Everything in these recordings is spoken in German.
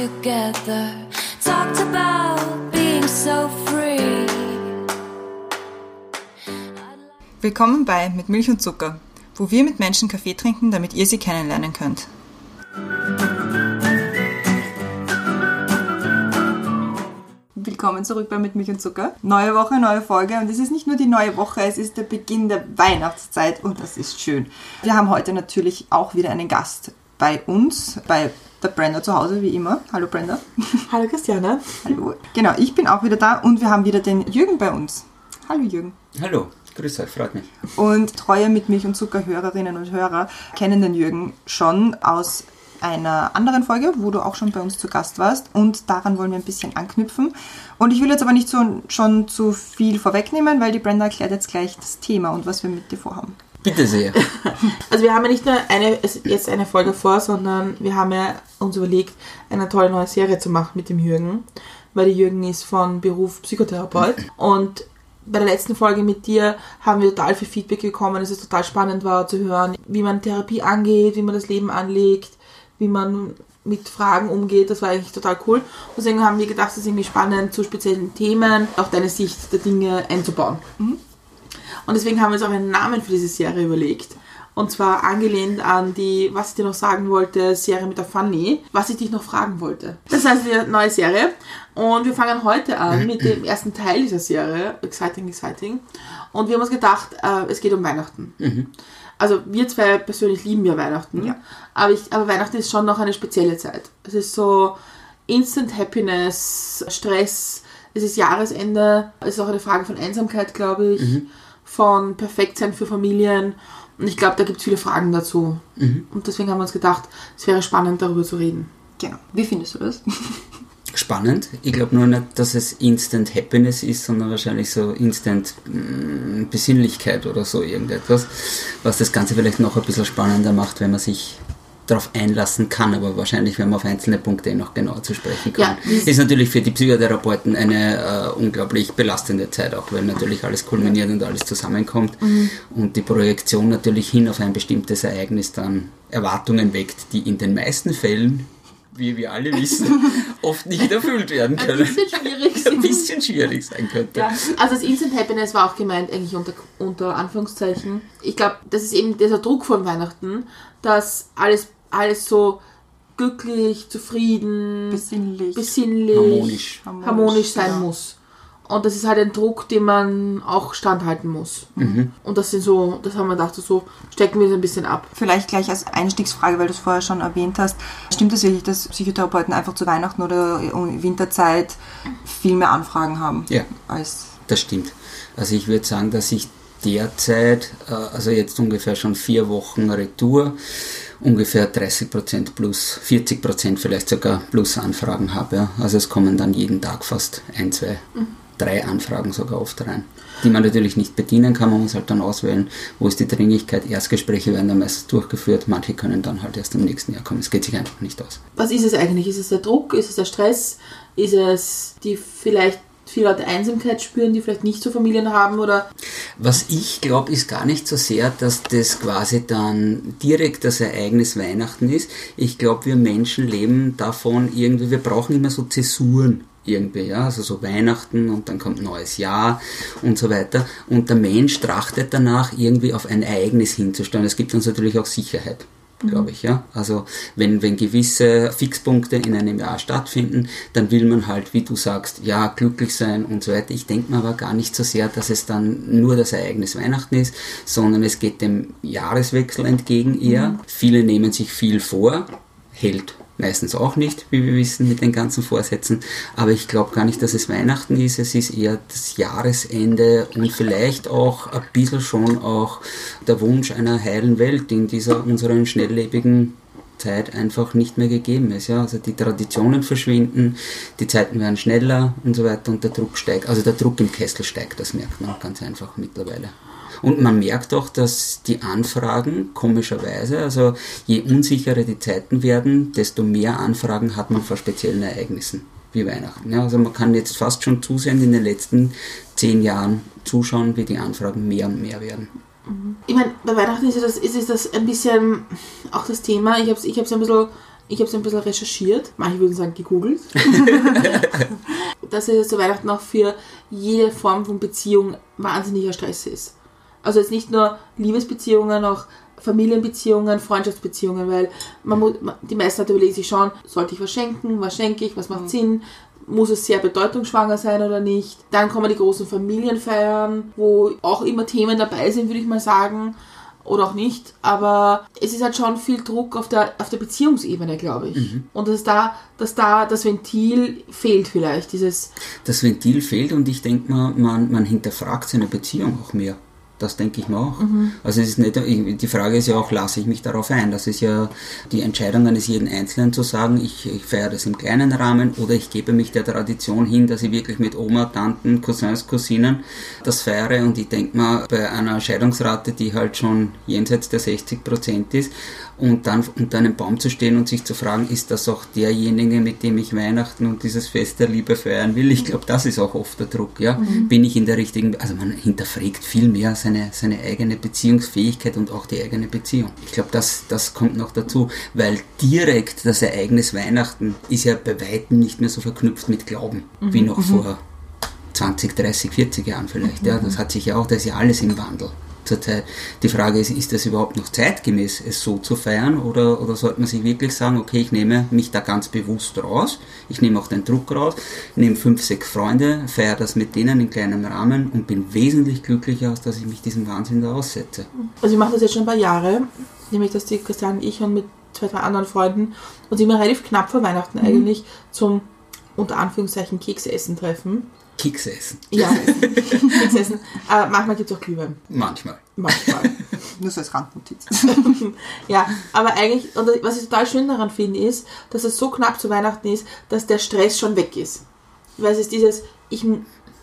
together. Talked about being so free. Willkommen bei Mit Milch und Zucker, wo wir mit Menschen Kaffee trinken, damit ihr sie kennenlernen könnt. Willkommen zurück bei Mit Milch und Zucker. Neue Woche, neue Folge und es ist nicht nur die neue Woche, es ist der Beginn der Weihnachtszeit und das ist schön. Wir haben heute natürlich auch wieder einen Gast bei uns, bei der Brenda zu Hause, wie immer. Hallo Brenda. Hallo Christiane. Hallo. Genau, ich bin auch wieder da und wir haben wieder den Jürgen bei uns. Hallo Jürgen. Hallo, grüß euch, freut mich. Und treue mit Milch und Zucker Hörerinnen und Hörer kennen den Jürgen schon aus einer anderen Folge, wo du auch schon bei uns zu Gast warst. Und daran wollen wir ein bisschen anknüpfen. Und ich will jetzt aber nicht so, schon zu viel vorwegnehmen, weil die Brenda erklärt jetzt gleich das Thema und was wir mit dir vorhaben. Bitte sehr. Also wir haben ja nicht nur eine, jetzt eine Folge vor, sondern wir haben ja uns überlegt, eine tolle neue Serie zu machen mit dem Jürgen. Weil der Jürgen ist von Beruf Psychotherapeut. Und bei der letzten Folge mit dir haben wir total viel Feedback bekommen, dass es total spannend war zu hören, wie man Therapie angeht, wie man das Leben anlegt, wie man mit Fragen umgeht. Das war eigentlich total cool. Deswegen haben wir gedacht, es ist irgendwie spannend, zu speziellen Themen auch deine Sicht der Dinge einzubauen. Und deswegen haben wir uns auch einen Namen für diese Serie überlegt. Und zwar angelehnt an die, was ich dir noch sagen wollte, Serie mit der Fanny, was ich dich noch fragen wollte. Das heißt, die neue Serie. Und wir fangen heute an mit dem ersten Teil dieser Serie, Exciting, Exciting. Und wir haben uns gedacht, äh, es geht um Weihnachten. Also wir zwei persönlich lieben ja Weihnachten. Ja. Aber, ich, aber Weihnachten ist schon noch eine spezielle Zeit. Es ist so Instant Happiness, Stress, es ist Jahresende, es ist auch eine Frage von Einsamkeit, glaube ich, von Perfektsein für Familien. Und ich glaube, da gibt es viele Fragen dazu. Und deswegen haben wir uns gedacht, es wäre spannend, darüber zu reden. Genau. Wie findest du das? Spannend. Ich glaube nur nicht, dass es Instant Happiness ist, sondern wahrscheinlich so Instant mm, Besinnlichkeit oder so irgendetwas, was das Ganze vielleicht noch ein bisschen spannender macht, wenn man sich darauf einlassen kann, aber wahrscheinlich, wenn man auf einzelne Punkte noch genauer zu sprechen kann. Ja, ist natürlich für die Psychotherapeuten eine äh, unglaublich belastende Zeit auch, weil natürlich alles kulminiert und alles zusammenkommt und die Projektion natürlich hin auf ein bestimmtes Ereignis dann Erwartungen weckt, die in den meisten Fällen, wie wir alle wissen, oft nicht erfüllt werden Ein können. bisschen schwierig Ein bisschen schwierig sein könnte. Ja, also das Instant Happiness war auch gemeint, eigentlich unter, unter Anführungszeichen. Ich glaube, das ist eben dieser Druck von Weihnachten, dass alles, alles so glücklich, zufrieden, Besinnlich. besinnlich, Harmonisch. harmonisch, Harmonisch, sein ja. muss. Und das ist halt ein Druck, den man auch standhalten muss. Und das sind so, das haben wir gedacht, so stecken wir das ein bisschen ab. Vielleicht gleich als Einstiegsfrage, weil du es vorher schon erwähnt hast. Stimmt es wirklich, dass Psychotherapeuten einfach zu Weihnachten oder um Winterzeit viel mehr Anfragen haben? Ja. Als Das stimmt. Also ich würde sagen, dass ich derzeit, äh, also jetzt ungefähr schon vier Wochen Retour, ungefähr 30% plus, 40% vielleicht sogar plus Anfragen habe. Ja. Also es kommen dann jeden Tag fast ein, zwei, drei Anfragen sogar oft rein, die man natürlich nicht bedienen kann. Man muss halt dann auswählen, wo ist die Dringlichkeit. Erstgespräche werden dann meistens durchgeführt, manche können dann halt erst im nächsten Jahr kommen. Es geht sich einfach nicht aus. Was ist es eigentlich? Ist es der Druck? Ist es der Stress? Ist es die vielleicht viele Leute Einsamkeit spüren, die vielleicht nicht so Familien haben oder Was ich glaube, ist gar nicht so sehr, dass das quasi dann direkt das Ereignis Weihnachten ist. Ich glaube, wir Menschen leben davon irgendwie, wir brauchen immer so Zäsuren irgendwie, ja, also so Weihnachten und dann kommt neues Jahr und so weiter. Und der Mensch trachtet danach irgendwie auf ein Ereignis hinzustellen. Es gibt uns natürlich auch Sicherheit glaube ich, ja. Also wenn, wenn gewisse Fixpunkte in einem Jahr stattfinden, dann will man halt, wie du sagst, ja, glücklich sein und so weiter. Ich denke mir aber gar nicht so sehr, dass es dann nur das Ereignis Weihnachten ist, sondern es geht dem Jahreswechsel entgegen eher. Viele nehmen sich viel vor, hält meistens auch nicht, wie wir wissen, mit den ganzen Vorsätzen. Aber ich glaube gar nicht, dass es Weihnachten ist. Es ist eher das Jahresende und vielleicht auch ein bisschen schon auch der Wunsch einer heilen Welt, die in dieser unseren schnelllebigen Zeit einfach nicht mehr gegeben ist. Ja? Also die Traditionen verschwinden, die Zeiten werden schneller und so weiter und der Druck steigt. Also der Druck im Kessel steigt, das merkt man ganz einfach mittlerweile. Und man merkt auch, dass die Anfragen, komischerweise, also je unsicherer die Zeiten werden, desto mehr Anfragen hat man vor speziellen Ereignissen wie Weihnachten. Ja, also man kann jetzt fast schon zusehen, in den letzten zehn Jahren zuschauen, wie die Anfragen mehr und mehr werden. Ich meine, bei Weihnachten ist, ja das, ist, ist das ein bisschen auch das Thema. Ich habe es ich hab's ein bisschen ich habe es ein bisschen recherchiert, manche würden sagen gegoogelt, dass es zu Weihnachten auch für jede Form von Beziehung wahnsinniger Stress ist. Also jetzt nicht nur Liebesbeziehungen, auch Familienbeziehungen, Freundschaftsbeziehungen, weil man muss, die meisten Leute überlegen sich schon, sollte ich was schenken, was schenke ich, was macht Sinn, muss es sehr bedeutungsschwanger sein oder nicht. Dann kommen die großen Familienfeiern, wo auch immer Themen dabei sind, würde ich mal sagen. Oder auch nicht. Aber es ist halt schon viel Druck auf der, auf der Beziehungsebene, glaube ich. Und dass da, dass da das Ventil fehlt vielleicht. Dieses, Das Ventil fehlt und ich denke mal, man, man hinterfragt seine Beziehung auch mehr. Das denke ich mir auch. Also es ist nicht, die Frage ist ja auch, lasse ich mich darauf ein? Das ist ja die Entscheidung eines jeden Einzelnen zu sagen, ich, ich feiere das im kleinen Rahmen oder ich gebe mich der Tradition hin, dass ich wirklich mit Oma, Tanten, Cousins, Cousinen das feiere und ich denke mal, bei einer Scheidungsrate, die halt schon jenseits der 60 Prozent ist und dann unter einem Baum zu stehen und sich zu fragen, ist das auch derjenige, mit dem ich Weihnachten und dieses Fest der Liebe feiern will? Ich glaube, das ist auch oft der Druck, ja. Bin ich in der richtigen, also man hinterfragt viel mehr seine, seine eigene Beziehungsfähigkeit und auch die eigene Beziehung. Ich glaube, das, das kommt noch dazu, weil direkt das Ereignis Weihnachten ist ja bei Weitem nicht mehr so verknüpft mit Glauben, wie noch vor 20, 30, 40 Jahren vielleicht. Ja, das hat sich ja auch, da ist ja alles im Wandel zurzeit. Die Frage ist, ist das überhaupt noch zeitgemäß, es so zu feiern oder, oder sollte man sich wirklich sagen, okay, ich nehme mich da ganz bewusst raus, ich nehme auch den Druck raus, nehme fünf, sechs Freunde, feiere das mit denen in kleinem Rahmen und bin wesentlich glücklicher, als dass ich mich diesem Wahnsinn da aussetze. also ich mache das jetzt schon ein paar Jahre, nämlich dass die Christian und ich und mit zwei, drei anderen Freunden uns immer relativ knapp vor Weihnachten eigentlich zum unter Anführungszeichen Keksessen treffen. Kekse essen. Ja, Keksessen. Aber manchmal gibt es auch Glühwein. Manchmal. Manchmal. Nur so als Randnotiz. Ja, aber eigentlich, und was ich total schön daran finde, ist, dass es so knapp zu Weihnachten ist, dass der Stress schon weg ist. Weil es ist dieses, ich,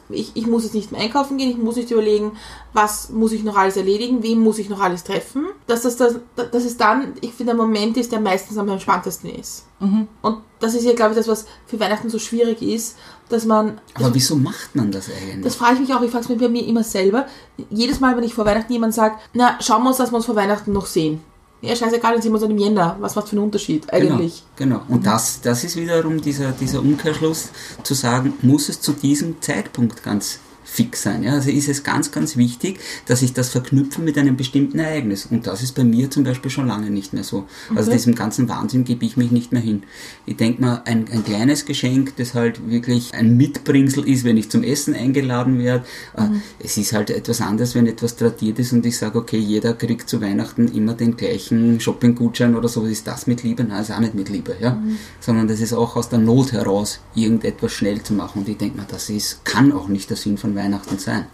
ich, ich muss jetzt nicht mehr einkaufen gehen, ich muss nicht überlegen, was muss ich noch alles erledigen, wem muss ich noch alles treffen. Dass, das, das, dass es dann, ich finde, der Moment ist, der meistens am entspanntesten ist. Und das ist ja, glaube ich, das, was für Weihnachten so schwierig ist, dass man Aber wieso macht man das eigentlich? das frage ich mich auch, ich frage es mir bei mir immer selber. Jedes Mal, wenn ich vor Weihnachten jemand sagt, na, schauen wir uns, dass wir uns vor Weihnachten noch sehen. Ja, scheißegal, dann sehen wir uns dann im Jänner. Was macht für einen Unterschied eigentlich? Genau, genau. Und das, das ist wiederum dieser, dieser Umkehrschluss, zu sagen, muss es zu diesem Zeitpunkt ganz fix sein. Ja? Also ist es ganz, ganz wichtig, dass ich das verknüpfe mit einem bestimmten Ereignis. Und das ist bei mir zum Beispiel schon lange nicht mehr so. Also Okay. diesem ganzen Wahnsinn gebe ich mich nicht mehr hin. Ich denke mal, ein, ein kleines Geschenk, das halt wirklich ein Mitbringsel ist, wenn ich zum Essen eingeladen werde. Äh, Es ist halt etwas anderes, wenn etwas tradiert ist und ich sage, okay, jeder kriegt zu Weihnachten immer den gleichen Shoppinggutschein oder so. Ist das mit Liebe? Nein, ist auch nicht mit Liebe. Ja? Sondern das ist auch aus der Not heraus, irgendetwas schnell zu machen. Und ich denke mal, das ist, kann auch nicht der Sinn von Weihnachten sein.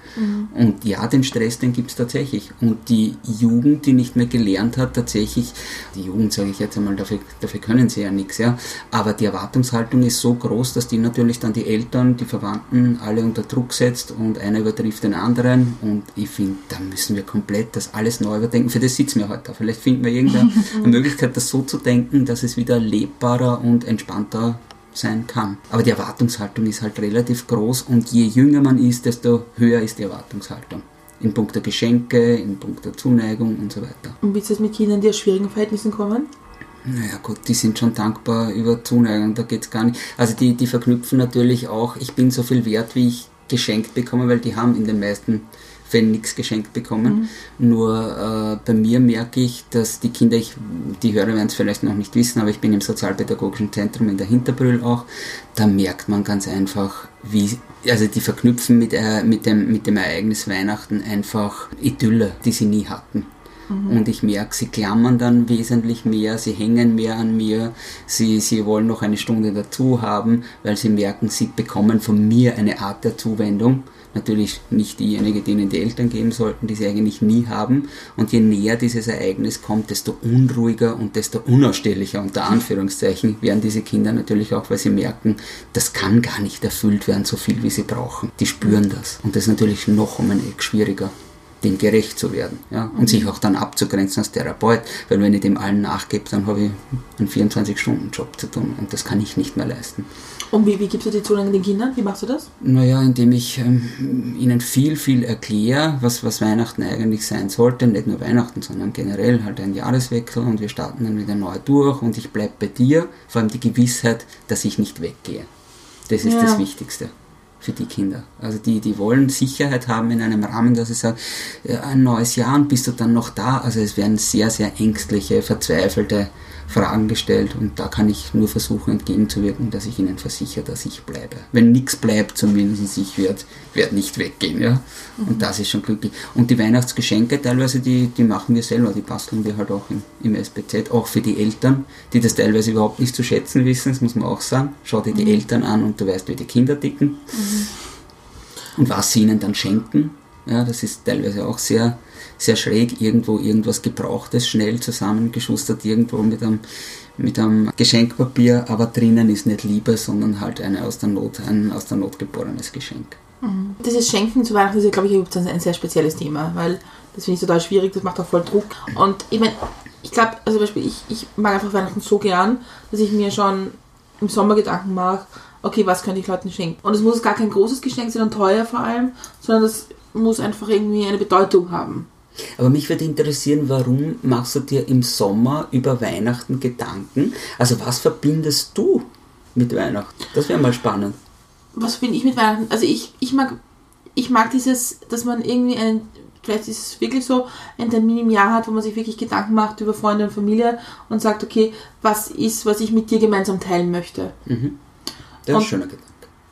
Und ja, den Stress, den gibt es tatsächlich. Und die Jugend, die nicht mehr gelernt hat, tatsächlich, die Jugend sage ich jetzt einmal, dafür, dafür können sie ja nichts, ja. Aber die Erwartungshaltung ist so groß, dass die natürlich dann die Eltern, die Verwandten alle unter Druck setzt und einer übertrifft den anderen. Und ich finde, da müssen wir komplett das alles neu überdenken. Für das sitzen wir heute da. Vielleicht finden wir irgendeine Möglichkeit, das so zu denken, dass es wieder lebbarer und entspannter sein kann. Aber die Erwartungshaltung ist halt relativ groß und je jünger man ist, desto höher ist die Erwartungshaltung. In puncto Geschenke, in puncto Zuneigung und so weiter. Und wie ist es mit Kindern, die aus schwierigen Verhältnissen kommen? Naja gut, die sind schon dankbar über Zuneigung, da geht's gar nicht. Also die, die verknüpfen natürlich auch, ich bin so viel wert, wie ich geschenkt bekomme, weil die haben in den meisten Fällen nichts geschenkt bekommen. Nur äh, bei mir merke ich, dass die Kinder, ich, die Hörer werden es vielleicht noch nicht wissen, aber ich bin im Sozialpädagogischen Zentrum in der Hinterbrühl auch, da merkt man ganz einfach, wie, also die verknüpfen mit, äh, mit, dem, mit dem Ereignis Weihnachten einfach Idylle, die sie nie hatten. Und ich merke, sie klammern dann wesentlich mehr, sie hängen mehr an mir, sie, sie wollen noch eine Stunde dazu haben, weil sie merken, sie bekommen von mir eine Art der Zuwendung. Natürlich nicht diejenige, denen die Eltern geben sollten, die sie eigentlich nie haben. Und je näher dieses Ereignis kommt, desto unruhiger und desto unausstehlicher, unter Anführungszeichen, werden diese Kinder natürlich auch, weil sie merken, das kann gar nicht erfüllt werden, so viel wie sie brauchen. Die spüren das. Und das ist natürlich noch um ein Eck schwieriger dem gerecht zu werden. Ja? Und sich auch dann abzugrenzen als Therapeut, weil wenn ich dem allen nachgebe, dann habe ich einen 24-Stunden-Job zu tun und das kann ich nicht mehr leisten. Und wie, wie gibst du die Zugang den Kindern? Wie machst du das? Naja, indem ich ähm, ihnen viel, viel erkläre, was, was Weihnachten eigentlich sein sollte. Nicht nur Weihnachten, sondern generell halt ein Jahreswechsel und wir starten dann wieder neu durch und ich bleibe bei dir. Vor allem die Gewissheit, dass ich nicht weggehe. Das ist Ja. das Wichtigste für die Kinder. Also die, die wollen Sicherheit haben in einem Rahmen, dass sie sagen, ja, ein neues Jahr und bist du dann noch da? Also es werden sehr, sehr ängstliche, verzweifelte Fragen gestellt und da kann ich nur versuchen entgegenzuwirken, dass ich ihnen versichere, dass ich bleibe. Wenn nichts bleibt, zumindest ich werde werd nicht weggehen. Ja? Und das ist schon glücklich. Und die Weihnachtsgeschenke teilweise, die, die machen wir selber, die basteln wir halt auch im, im SPZ, auch für die Eltern, die das teilweise überhaupt nicht zu schätzen wissen, das muss man auch sagen. Schau dir die Eltern an und du weißt, wie die Kinder ticken und was sie ihnen dann schenken. Ja, das ist teilweise auch sehr, sehr schräg. Irgendwo irgendwas Gebrauchtes, schnell zusammengeschustert, irgendwo mit einem, mit einem Geschenkpapier, aber drinnen ist nicht Liebe, sondern halt eine aus der Not, ein aus der Not geborenes Geschenk. Dieses Schenken zu Weihnachten ist glaube ich, ein sehr spezielles Thema, weil das finde ich total schwierig, das macht auch voll Druck. Und ich meine, ich glaube, also zum Beispiel, ich, ich mag einfach Weihnachten so gern, dass ich mir schon im Sommer Gedanken mache, okay, was könnte ich Leuten schenken? Und es muss gar kein großes Geschenk sein und teuer vor allem, sondern das muss einfach irgendwie eine Bedeutung haben. Aber mich würde interessieren, warum machst du dir im Sommer über Weihnachten Gedanken? Also was verbindest du mit Weihnachten? Das wäre mal spannend. was bin ich mit Weihnachten? Also ich, ich mag ich mag dieses, dass man irgendwie einen, vielleicht ist es wirklich so, einen Termin im Jahr hat, wo man sich wirklich Gedanken macht über Freunde und Familie und sagt, okay, was ist, was ich mit dir gemeinsam teilen möchte. Das ist ein Und- schöner Gedanke.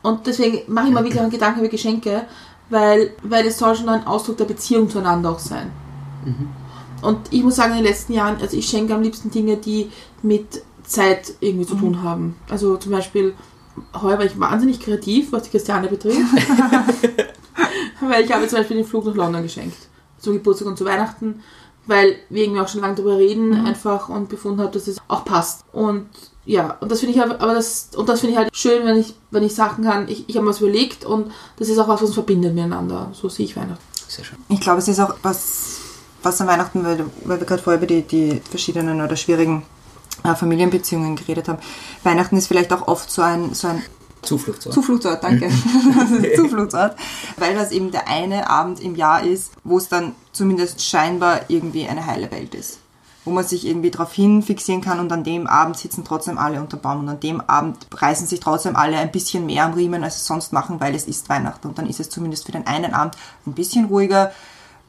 Und deswegen mache ich mir wirklich einen Gedanken über Geschenke, weil, weil es soll schon ein Ausdruck der Beziehung zueinander auch sein. Und ich muss sagen, in den letzten Jahren, also ich schenke am liebsten Dinge, die mit Zeit irgendwie zu tun haben. Also zum Beispiel, heuer war ich wahnsinnig kreativ, was die Christiane betrifft. weil ich habe zum Beispiel den Flug nach London geschenkt. Zum Geburtstag und zu Weihnachten, weil wir irgendwie auch schon lange darüber reden einfach und befunden haben, dass es auch passt. Und ja, und das finde ich halt, aber das, und das finde ich halt schön, wenn ich, wenn ich sagen kann, ich, ich habe mir was überlegt und das ist auch was, was uns verbindet miteinander. So sehe ich Weihnachten. Sehr schön. Ich glaube, es ist auch was, was an Weihnachten, weil, weil wir gerade vorher über die, die verschiedenen oder schwierigen äh, Familienbeziehungen geredet haben. Weihnachten ist vielleicht auch oft so ein, so ein Zufluchtsort. Zufluchtsort, danke. Zufluchtsort, weil das eben der eine Abend im Jahr ist, wo es dann zumindest scheinbar irgendwie eine heile Welt ist. Wo man sich irgendwie darauf hin fixieren kann und an dem Abend sitzen trotzdem alle unter Baum und an dem Abend reißen sich trotzdem alle ein bisschen mehr am Riemen, als sie sonst machen, weil es ist Weihnachten. Und dann ist es zumindest für den einen Abend ein bisschen ruhiger,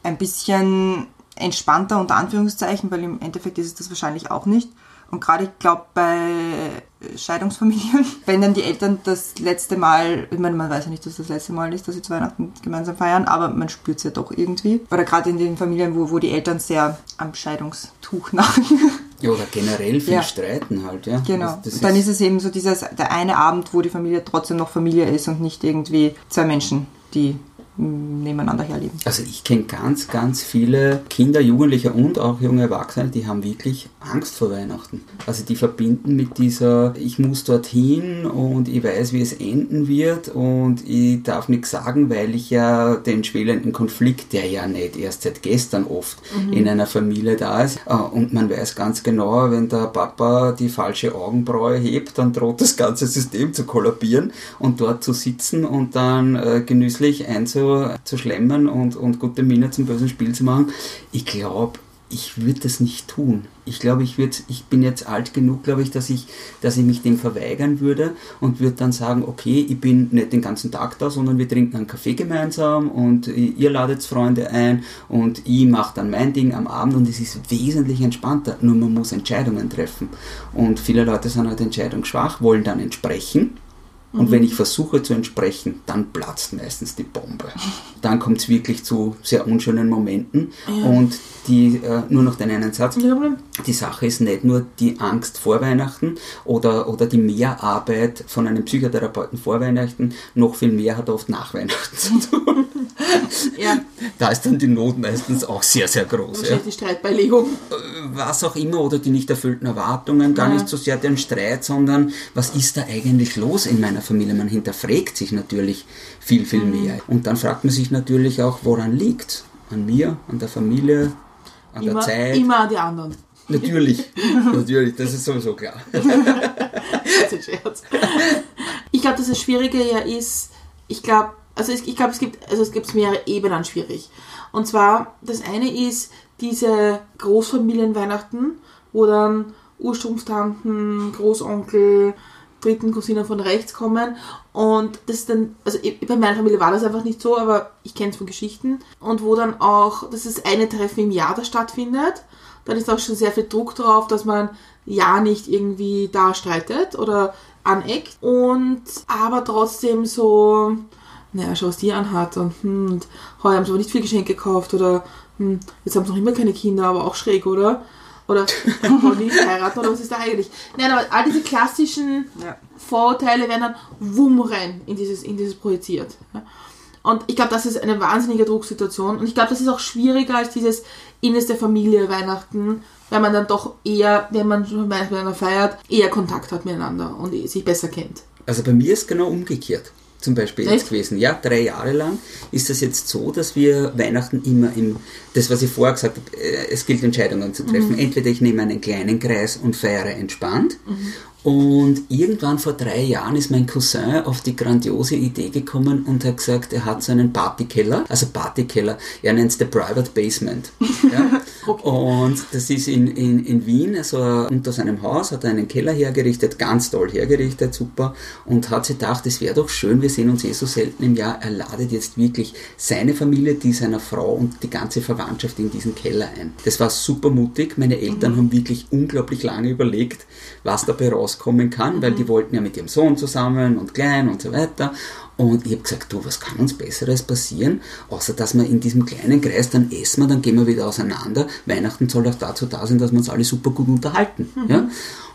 ein bisschen entspannter unter Anführungszeichen, weil im Endeffekt ist es das wahrscheinlich auch nicht. Und gerade, ich glaube, bei Scheidungsfamilien, wenn dann die Eltern das letzte Mal, ich meine, man weiß ja nicht, dass das letzte Mal ist, dass sie zu Weihnachten gemeinsam feiern, aber man spürt es ja doch irgendwie. Oder gerade in den Familien, wo, wo die Eltern sehr am Scheidungstuch nagen. Ja, oder generell viel Ja. streiten halt, ja. Genau. Das, das dann ist es eben so dieses, der eine Abend, wo die Familie trotzdem noch Familie ist und nicht irgendwie zwei Menschen, die nebeneinander herleben. Also ich kenne ganz, ganz viele Kinder, Jugendliche und auch junge Erwachsene, die haben wirklich Angst vor Weihnachten. Also die verbinden mit dieser, ich muss dorthin und ich weiß, wie es enden wird und ich darf nichts sagen, weil ich ja den schwelenden Konflikt, der ja nicht erst seit gestern oft in einer Familie da ist, äh, und man weiß ganz genau, wenn der Papa die falsche Augenbraue hebt, dann droht das ganze System zu kollabieren und dort zu sitzen und dann genüsslich einzuschlemmen und, und gute Miene zum bösen Spiel zu machen. Ich glaube, ich würde das nicht tun. Ich glaube, ich ich bin jetzt alt genug, glaube ich, dass ich, dass ich mich dem verweigern würde und würde dann sagen, okay, ich bin nicht den ganzen Tag da, sondern wir trinken einen Kaffee gemeinsam und ihr ladet Freunde ein und ich mache dann mein Ding am Abend und es ist wesentlich entspannter. Nur man muss Entscheidungen treffen. Und viele Leute sind halt entscheidungsschwach, wollen dann entsprechen. Und wenn ich versuche zu entsprechen, dann platzt meistens die Bombe. Dann kommt es wirklich zu sehr unschönen Momenten. Und die, äh, nur noch den einen Satz. Die Sache ist nicht nur die Angst vor Weihnachten oder, oder die Mehrarbeit von einem Psychotherapeuten vor Weihnachten, noch viel mehr hat oft nach Weihnachten zu tun. Ja, Da ist dann die Not meistens auch sehr, sehr groß. Ja. die Streitbeilegung. Was auch immer oder die nicht erfüllten Erwartungen, gar Ja. nicht so sehr den Streit, sondern was ist da eigentlich los in meiner Familie? Man hinterfragt sich natürlich viel, viel mehr. Und dann fragt man sich natürlich auch, woran liegt an mir, an der Familie, an Immer, der Zeit. immer an die anderen. Natürlich, natürlich, das ist sowieso klar. Das ist ein Scherz. Ich glaube, dass das Schwierige ja ist, ich glaube, also es, ich glaube, es gibt, also es gibt mehrere Ebenen schwierig. Und zwar, das eine ist diese Großfamilienweihnachten, wo dann Urstrumpftanten, Großonkel, dritten Cousinen von rechts kommen und das ist dann, also ich- bei meiner Familie war das einfach nicht so, aber ich kenne es von Geschichten und wo dann auch, das ist eine Treffen im Jahr, das stattfindet, dann ist auch schon sehr viel Druck drauf, dass man ja nicht irgendwie da streitet oder aneckt und aber trotzdem so, naja, schau, was die anhat und, hm, und heuer haben sie aber nicht viel Geschenke gekauft oder hm, jetzt haben sie noch immer keine Kinder, aber auch schräg, oder? Oder wollen die nicht heiraten oder was ist da eigentlich? Nein, aber all diese klassischen Ja. Vorurteile werden dann wumm rein in dieses, in dieses projiziert. Und ich glaube, das ist eine wahnsinnige Drucksituation. Und ich glaube, das ist auch schwieriger als dieses innerste Familie Weihnachten, weil man dann doch eher, wenn man schon Weihnachten feiert, eher Kontakt hat miteinander und sich besser kennt. Also bei mir ist genau umgekehrt. Zum Beispiel jetzt Echt? gewesen. Ja, drei Jahre lang ist das jetzt so, dass wir Weihnachten immer im, das was ich vorher gesagt habe, äh, es gilt Entscheidungen zu treffen. Entweder ich nehme einen kleinen Kreis und feiere entspannt. Und irgendwann vor drei Jahren ist mein Cousin auf die grandiose Idee gekommen und hat gesagt, er hat so einen Partykeller, also Partykeller, er nennt es the Private Basement. Ja? Und das ist in, in, in Wien, also unter seinem Haus, hat er einen Keller hergerichtet, ganz toll hergerichtet, super, und hat sich gedacht, es wäre doch schön, wir sehen uns eh so selten im Jahr, er ladet jetzt wirklich seine Familie, die seiner Frau und die ganze Verwandtschaft in diesen Keller ein. Das war super mutig, meine Eltern haben wirklich unglaublich lange überlegt, was dabei rauskommen kann, weil die wollten ja mit ihrem Sohn zusammen und klein und so weiter. Und ich habe gesagt, du, was kann uns Besseres passieren, außer dass wir in diesem kleinen Kreis dann essen wir, dann gehen wir wieder auseinander. Weihnachten soll auch dazu da sein, dass wir uns alle super gut unterhalten. Ja?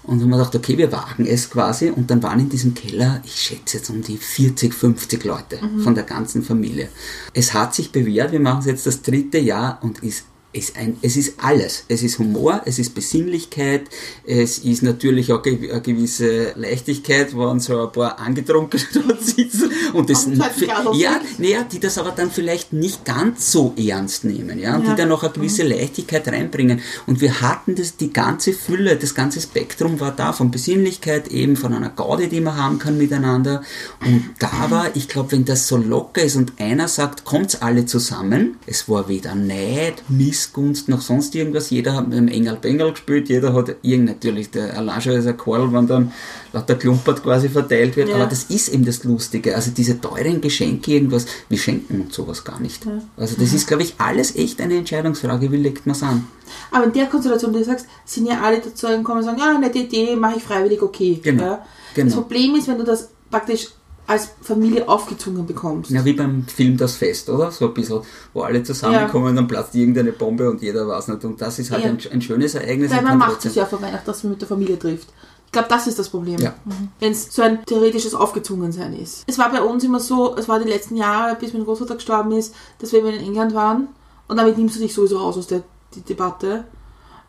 Und haben wir gedacht, okay, wir wagen es quasi. Und dann waren in diesem Keller, ich schätze jetzt um die 40, 50 Leute von der ganzen Familie. Es hat sich bewährt, wir machen es jetzt das dritte Jahr und ist ist ein, es ist alles. Es ist Humor, es ist Besinnlichkeit, es ist natürlich auch ge eine gewisse Leichtigkeit, wenn so ein paar angetrunken dort sitzen und das ja, naja, die das aber dann vielleicht nicht ganz so ernst nehmen, ja, und Ja. die dann auch eine gewisse Leichtigkeit reinbringen. Und wir hatten das, die ganze Fülle, das ganze Spektrum war da, von Besinnlichkeit, eben von einer Gaudi, die man haben kann miteinander. Und da war, ich glaube, wenn das so locker ist und einer sagt, kommt's alle zusammen, es war weder Neid, Missgunst noch sonst irgendwas, jeder hat mit dem Engel Bengel gespielt, jeder hat irgend natürlich, der schon ist ein Karl, wenn dann lauter Klumpert quasi verteilt wird, Ja. aber das ist eben das Lustige. Also diese teuren Geschenke, irgendwas, wir schenken uns sowas gar nicht. Also das ist, glaube ich, alles echt eine Entscheidungsfrage, wie legt man es an? Aber in der Konstellation, die du sagst, sind ja alle dazu gekommen und sagen, ja, nette Idee, mache ich freiwillig, okay. Genau, Ja. genau. Das Problem ist, wenn du das praktisch als Familie aufgezwungen bekommst. Ja, wie beim Film Das Fest, oder? So ein bisschen, wo alle zusammenkommen, dann platzt irgendeine Bombe und jeder weiß nicht. Und das ist halt Ja. ein, ein schönes Ereignis. Weil man macht es ja vor Weihnachten, dass man mit der Familie trifft. Ich glaube, das ist das Problem. Ja. Wenn es so ein theoretisches Aufgezwungensein ist. Es war bei uns immer so, es war die letzten Jahre, bis mein Großvater gestorben ist, dass wir in England waren und damit nimmst du dich sowieso raus aus der die Debatte,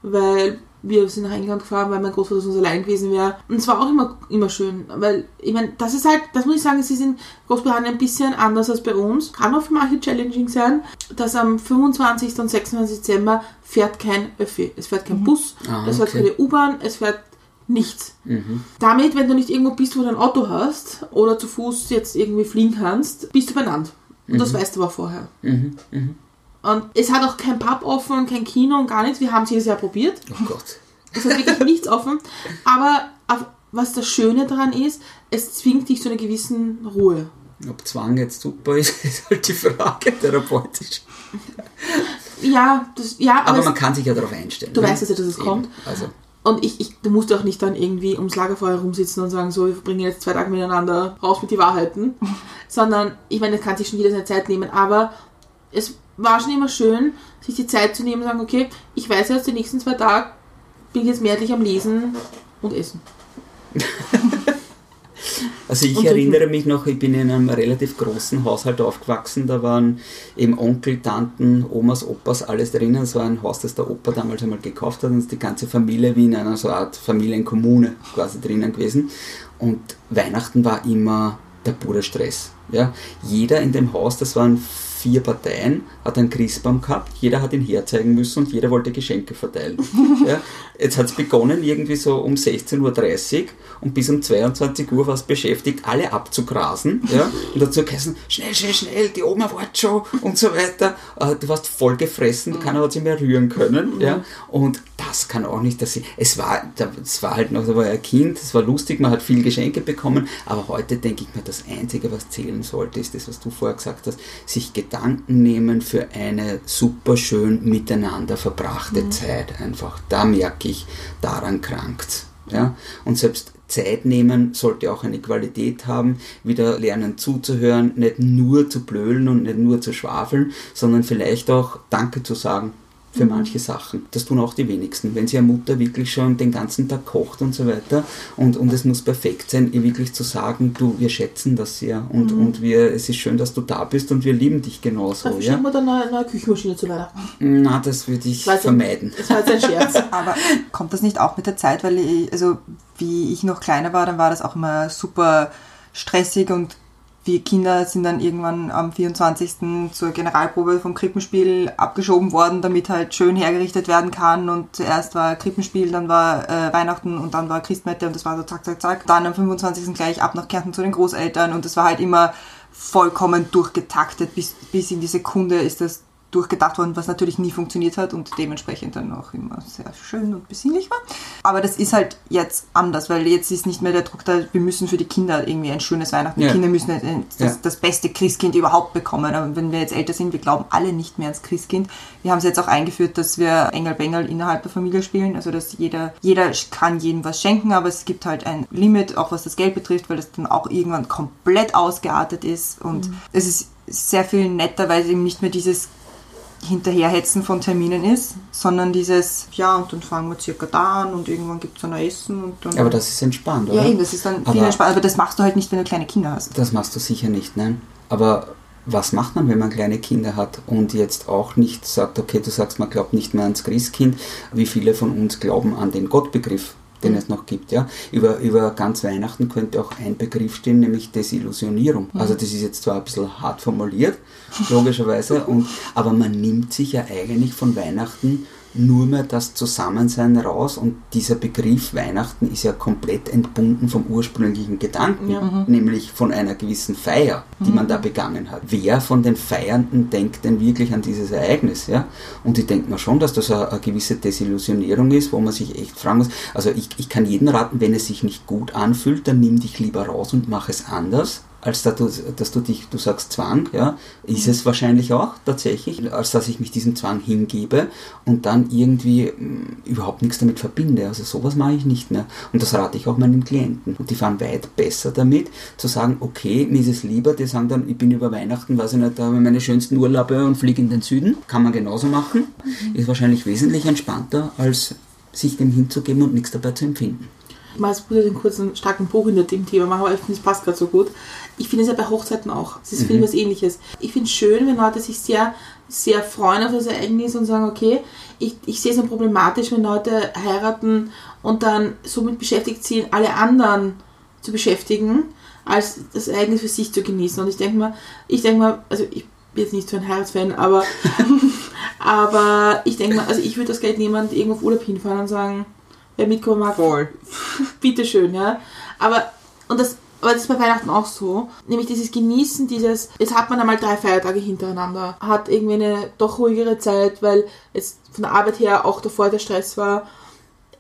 weil wir sind nach England gefahren, weil mein Großvater sonst allein gewesen wäre. Und es war auch immer, immer schön, weil ich meine, das ist halt, das muss ich sagen, es ist in Großbritannien ein bisschen anders als bei uns. Kann auch für manche challenging sein, dass am 25. und 26. Dezember fährt kein Öffi, es fährt kein Bus, Ah, es fährt okay. keine U-Bahn, es fährt nichts. Mhm. Damit, wenn du nicht irgendwo bist, wo du ein Auto hast oder zu Fuß jetzt irgendwie fliegen kannst, bist du benannt. Und das weißt du aber vorher. Mhm. Und es hat auch kein Pub offen, kein Kino und gar nichts. Wir haben es jedes Jahr probiert. Oh Gott. Es hat wirklich nichts offen. Aber was das Schöne daran ist, es zwingt dich zu einer gewissen Ruhe. Ob Zwang jetzt super ist, ist halt die Frage therapeutisch. Ja, das, ja aber, Aber man kann sich ja darauf einstellen. Du ne? weißt, dass es Eben. kommt. Also, und ich, ich, du musst auch nicht dann irgendwie ums Lagerfeuer rumsitzen und sagen, so, wir verbringen jetzt zwei Tage miteinander, raus mit die Wahrheiten. Sondern, ich meine, das kann sich schon jeder seine Zeit nehmen. Aber es war schon immer schön, sich die Zeit zu nehmen und sagen, okay, ich weiß jetzt, die nächsten zwei Tage bin ich jetzt mehrheitlich am Lesen und Essen. also ich Und erinnere mich noch, ich bin in einem relativ großen Haushalt aufgewachsen, da waren eben Onkel, Tanten, Omas, Opas, alles drinnen. Es war ein Haus, das der Opa damals einmal gekauft hat und ist die ganze Familie wie in einer so Art Familienkommune quasi drinnen gewesen. Und Weihnachten war immer der pure Stress. Ja? Jeder in dem Haus, das waren vier Parteien, hat einen Christbaum gehabt, jeder hat ihn herzeigen müssen und jeder wollte Geschenke verteilen. ja, jetzt hat es begonnen irgendwie so um 16.30 Uhr und bis um 22 Uhr war es beschäftigt, alle abzugrasen. Ja, und dazu geheißen, schnell, schnell, schnell, die Oma wartet schon und so weiter. Äh, Du warst voll gefressen, keiner hat sich mehr rühren können. Ja, und das kann auch nicht, dass sie, es war, es war halt noch, da war ein Kind, es war lustig, man hat viel Geschenke bekommen, aber heute denke ich mir, das Einzige, was zählen sollte, ist das, was du vorher gesagt hast, sich Gedanken nehmen für eine super schön miteinander verbrachte Zeit einfach. Da merke ich, daran krankt's. Ja? Und selbst Zeit nehmen sollte auch eine Qualität haben, wieder lernen zuzuhören, nicht nur zu blölen und nicht nur zu schwafeln, sondern vielleicht auch Danke zu sagen für manche Sachen. Das tun auch die wenigsten. Wenn sie eine Mutter wirklich schon den ganzen Tag kocht und so weiter und, und es muss perfekt sein, ihr wirklich zu sagen, du, wir schätzen das sehr und, und wir, es ist schön, dass du da bist und wir lieben dich genauso. Dafür Ja? wir dann eine neue Küchenmaschine zu Weihnachten. Na, das würde ich Das jetzt ein- vermeiden. Das war jetzt ein Scherz. Aber kommt das nicht auch mit der Zeit? Weil ich, also wie ich noch kleiner war, dann war das auch immer super stressig und wir Kinder sind dann irgendwann am 24. zur Generalprobe vom Krippenspiel abgeschoben worden, damit halt schön hergerichtet werden kann. Und zuerst war Krippenspiel, dann war äh, Weihnachten und dann war Christmette und das war so zack, zack, zack. Dann am 25. gleich ab nach Kärnten zu den Großeltern und das war halt immer vollkommen durchgetaktet. Bis, bis in die Sekunde ist das durchgedacht worden, was natürlich nie funktioniert hat und dementsprechend dann auch immer sehr schön und besinnlich war. Aber das ist halt jetzt anders, weil jetzt ist nicht mehr der Druck da, wir müssen für die Kinder irgendwie ein schönes Weihnachten. Die Ja. Kinder müssen das, Ja. das beste Christkind überhaupt bekommen. Aber wenn wir jetzt älter sind, wir glauben alle nicht mehr ans Christkind. Wir haben es jetzt auch eingeführt, dass wir Engel Bengel innerhalb der Familie spielen. Also dass jeder, jeder kann jedem was schenken, aber es gibt halt ein Limit, auch was das Geld betrifft, weil das dann auch irgendwann komplett ausgeartet ist. Und es ist sehr viel netter, weil es eben nicht mehr dieses Hinterherhetzen von Terminen ist, sondern dieses, ja, und dann fangen wir circa da an und irgendwann gibt es dann ein Essen und dann. Aber das ist entspannt, oder? ja, eben, das ist dann viel Aber- entspannt. Aber das machst du halt nicht, wenn du kleine Kinder hast. Das machst du sicher nicht, nein. Aber was macht man, wenn man kleine Kinder hat und jetzt auch nicht sagt, okay, du sagst, man glaubt nicht mehr ans Christkind, wie viele von uns glauben an den Gottbegriff, den es noch gibt, ja. Über, über ganz Weihnachten könnte auch ein Begriff stehen, nämlich Desillusionierung. Also das ist jetzt zwar ein bisschen hart formuliert, logischerweise, und, aber man nimmt sich ja eigentlich von Weihnachten nur mehr das Zusammensein raus und dieser Begriff Weihnachten ist ja komplett entbunden vom ursprünglichen Gedanken, Ja. nämlich von einer gewissen Feier, die man da begangen hat. Wer von den Feiernden denkt denn wirklich an dieses Ereignis? Ja? Und ich denke mir schon, dass das eine, eine gewisse Desillusionierung ist, wo man sich echt fragen muss. Also ich, ich kann jeden raten, wenn es sich nicht gut anfühlt, dann nimm dich lieber raus und mach es anders als dass du, dass du dich, du sagst Zwang, ja, ist es wahrscheinlich auch tatsächlich, als dass ich mich diesem Zwang hingebe und dann irgendwie mh, überhaupt nichts damit verbinde. Also sowas mache ich nicht mehr. Und das rate ich auch meinen Klienten. Und die fahren weit besser damit, zu sagen, okay, mir ist es lieber, die sagen dann, ich bin über Weihnachten, weiß ich nicht, da habe ich meine schönsten Urlaube und fliege in den Süden. Kann man genauso machen. Ist wahrscheinlich wesentlich entspannter, als sich dem hinzugeben und nichts dabei zu empfinden. Ich mache jetzt einen kurzen, starken Bruch hinter dem Thema machen, aber ich finde, es passt gerade so gut. Ich finde es ja bei Hochzeiten auch. Es ist viel was ähnliches. Ich finde es schön, wenn Leute sich sehr, sehr freuen auf das Ereignis und sagen, okay, ich, ich sehe es dann problematisch, wenn Leute heiraten und dann somit beschäftigt sind, alle anderen zu beschäftigen, als das Ereignis für sich zu genießen. Und ich denke mal, ich denke mal, also ich bin jetzt nicht so ein Heiratsfan, aber, aber ich denke mal, also ich würde das Geld nehmen und irgendwo auf Urlaub hinfahren und sagen, wer mitkommen mag, Voll. bitteschön, ja. Aber, und das, aber das ist bei Weihnachten auch so. Nämlich dieses Genießen, dieses, jetzt hat man einmal drei Feiertage hintereinander, hat irgendwie eine doch ruhigere Zeit, weil jetzt von der Arbeit her auch davor der Stress war.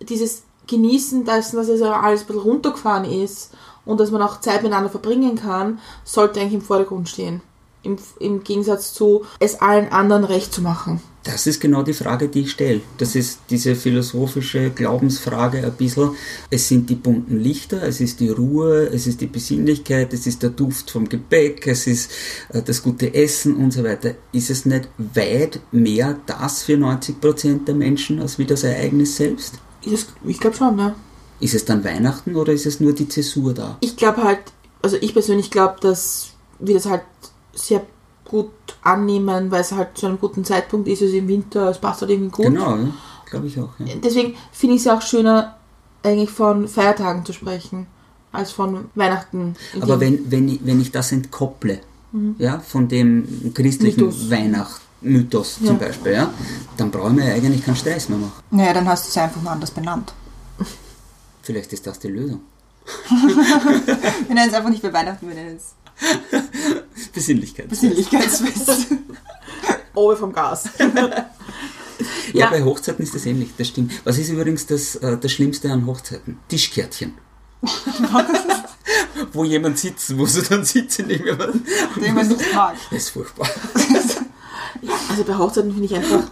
Dieses Genießen dessen, dass es alles ein bisschen runtergefahren ist und dass man auch Zeit miteinander verbringen kann, sollte eigentlich im Vordergrund stehen. Im, Im Gegensatz zu es allen anderen recht zu machen. Das ist genau die Frage, die ich stelle. Das ist diese philosophische Glaubensfrage ein bisschen. Es sind die bunten Lichter, es ist die Ruhe, es ist die Besinnlichkeit, es ist der Duft vom Gebäck, es ist äh, das gute Essen und so weiter. Ist es nicht weit mehr das für 90% der Menschen als wie das Ereignis selbst? Ich, ich glaube schon, ne? Ist es dann Weihnachten oder ist es nur die Zäsur da? Ich glaube halt, also ich persönlich glaube, dass wir das halt sehr gut annehmen, weil es halt zu einem guten Zeitpunkt ist, also im Winter, es passt halt irgendwie gut. Genau, ja? glaube ich auch. Ja. Deswegen finde ich es ja auch schöner, eigentlich von Feiertagen zu sprechen, als von Weihnachten. Aber wenn, wenn, ich, wenn ich das entkopple, ja, von dem christlichen Mythos. Weihnachtsmythos Ja. zum Beispiel, ja, dann brauchen wir ja eigentlich keinen Stress mehr machen. Naja, dann hast du es einfach mal anders benannt. Vielleicht ist das die Lösung. Wir nennen es einfach nicht mehr Weihnachten, wir nennen es Besinnlichkeit. Besinnlichkeitsfest. Oben vom Gas. Ja, Ja. bei Hochzeiten ist das ähnlich, das stimmt. Was ist übrigens das, äh, das Schlimmste an Hochzeiten? Tischkärtchen. Wo jemand sitzen muss und dann sitzt nicht mehr. den man nicht mag. Das ist furchtbar. Also bei Hochzeiten finde ich einfach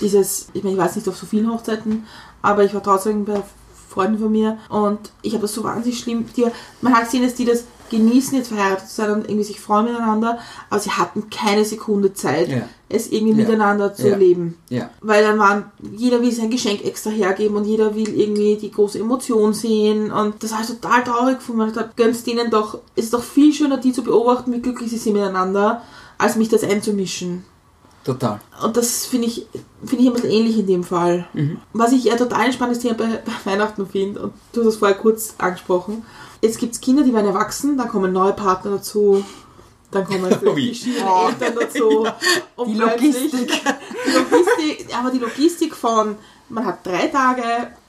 dieses, ich meine, ich weiß nicht auf so vielen Hochzeiten, aber ich war trotzdem bei Freunden von mir und ich habe das so wahnsinnig schlimm. Die, man hat gesehen, dass die das genießen, jetzt verheiratet zu sein und irgendwie sich freuen miteinander, aber sie hatten keine Sekunde Zeit, Ja. es irgendwie Ja. miteinander zu Ja. leben. Weil dann waren, jeder will sein Geschenk extra hergeben und jeder will irgendwie die große Emotion sehen. Und das ich total traurig gefunden. Ich dachte, gönnst denen doch, es ist doch viel schöner, die zu beobachten, wie glücklich sie sind miteinander, als mich das einzumischen. Total. Und das finde ich, finde ich ein bisschen ähnlich in dem Fall. Was ich ja total ein spannendes Thema bei, bei Weihnachten finde, und du hast es vorher kurz angesprochen, jetzt gibt es Kinder, die werden erwachsen, dann kommen neue Partner dazu, dann kommen verschiedene Oh. Eltern dazu. Und Die Logistik. Die Logistik, aber die Logistik von, man hat drei Tage,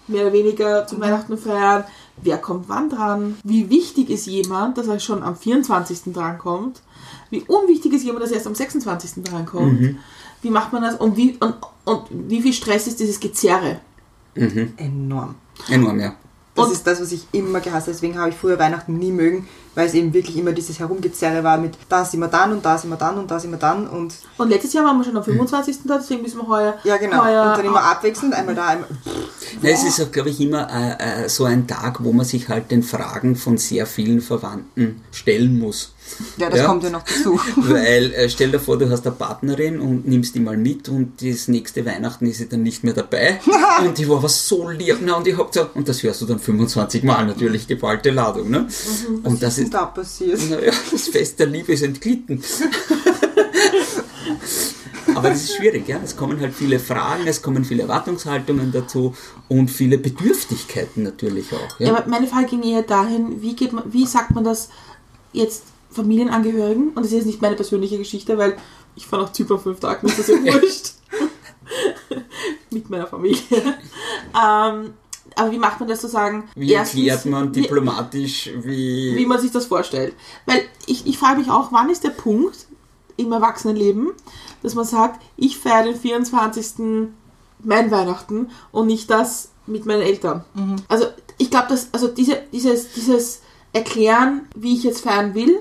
mehr oder weniger zum Weihnachten feiern, wer kommt wann dran, wie wichtig ist jemand, dass er schon am 24. drankommt, wie unwichtig ist jemand, dass er erst am 26. drankommt, wie macht man das und wie, und, und wie viel Stress ist dieses Gezerre. Enorm. Enorm, ja. Das Und- ist das, was ich immer gehasst habe. Deswegen habe ich früher Weihnachten nie mögen, weil es eben wirklich immer dieses Herumgezerre war mit da sind wir dann und da sind wir dann und da sind wir dann und Und letztes Jahr waren wir schon am 25. da, deswegen müssen wir heuer, ja genau. heuer und dann immer abwechselnd, einmal da, einmal. Nein, es ist auch, glaube ich, immer äh, äh, so ein Tag, wo man sich halt den Fragen von sehr vielen Verwandten stellen muss. Ja, das Ja. kommt ja noch dazu. Weil äh, stell dir vor, du hast eine Partnerin und nimmst die mal mit und das nächste Weihnachten ist sie dann nicht mehr dabei. und die war aber so lieb. Na, und ich hab gesagt, und das hörst du dann 25 Mal natürlich, geballte Ladung. Ne? und das Was ist ist, da passiert? naja, das Fest der Liebe ist entglitten. Aber das ist schwierig, ja. Es kommen halt viele Fragen, es kommen viele Erwartungshaltungen dazu und viele Bedürftigkeiten natürlich auch. Ja, Ja. aber meine Frage ging eher dahin, wie, geht man, wie sagt man das jetzt Familienangehörigen? Und das ist jetzt nicht meine persönliche Geschichte, weil ich fahre nach Zypern fünf Tage, mir ist das ja wurscht. Mit meiner Familie. ähm, aber wie macht man das zu sagen? Wie erstens, erklärt man diplomatisch, wie. wie man sich das vorstellt. Weil ich, ich frage mich auch, wann ist der Punkt im Erwachsenenleben, dass man sagt, ich feiere den 24. mein Weihnachten und nicht das mit meinen Eltern. Also ich glaube, dass also diese, dieses, dieses Erklären, wie ich jetzt feiern will,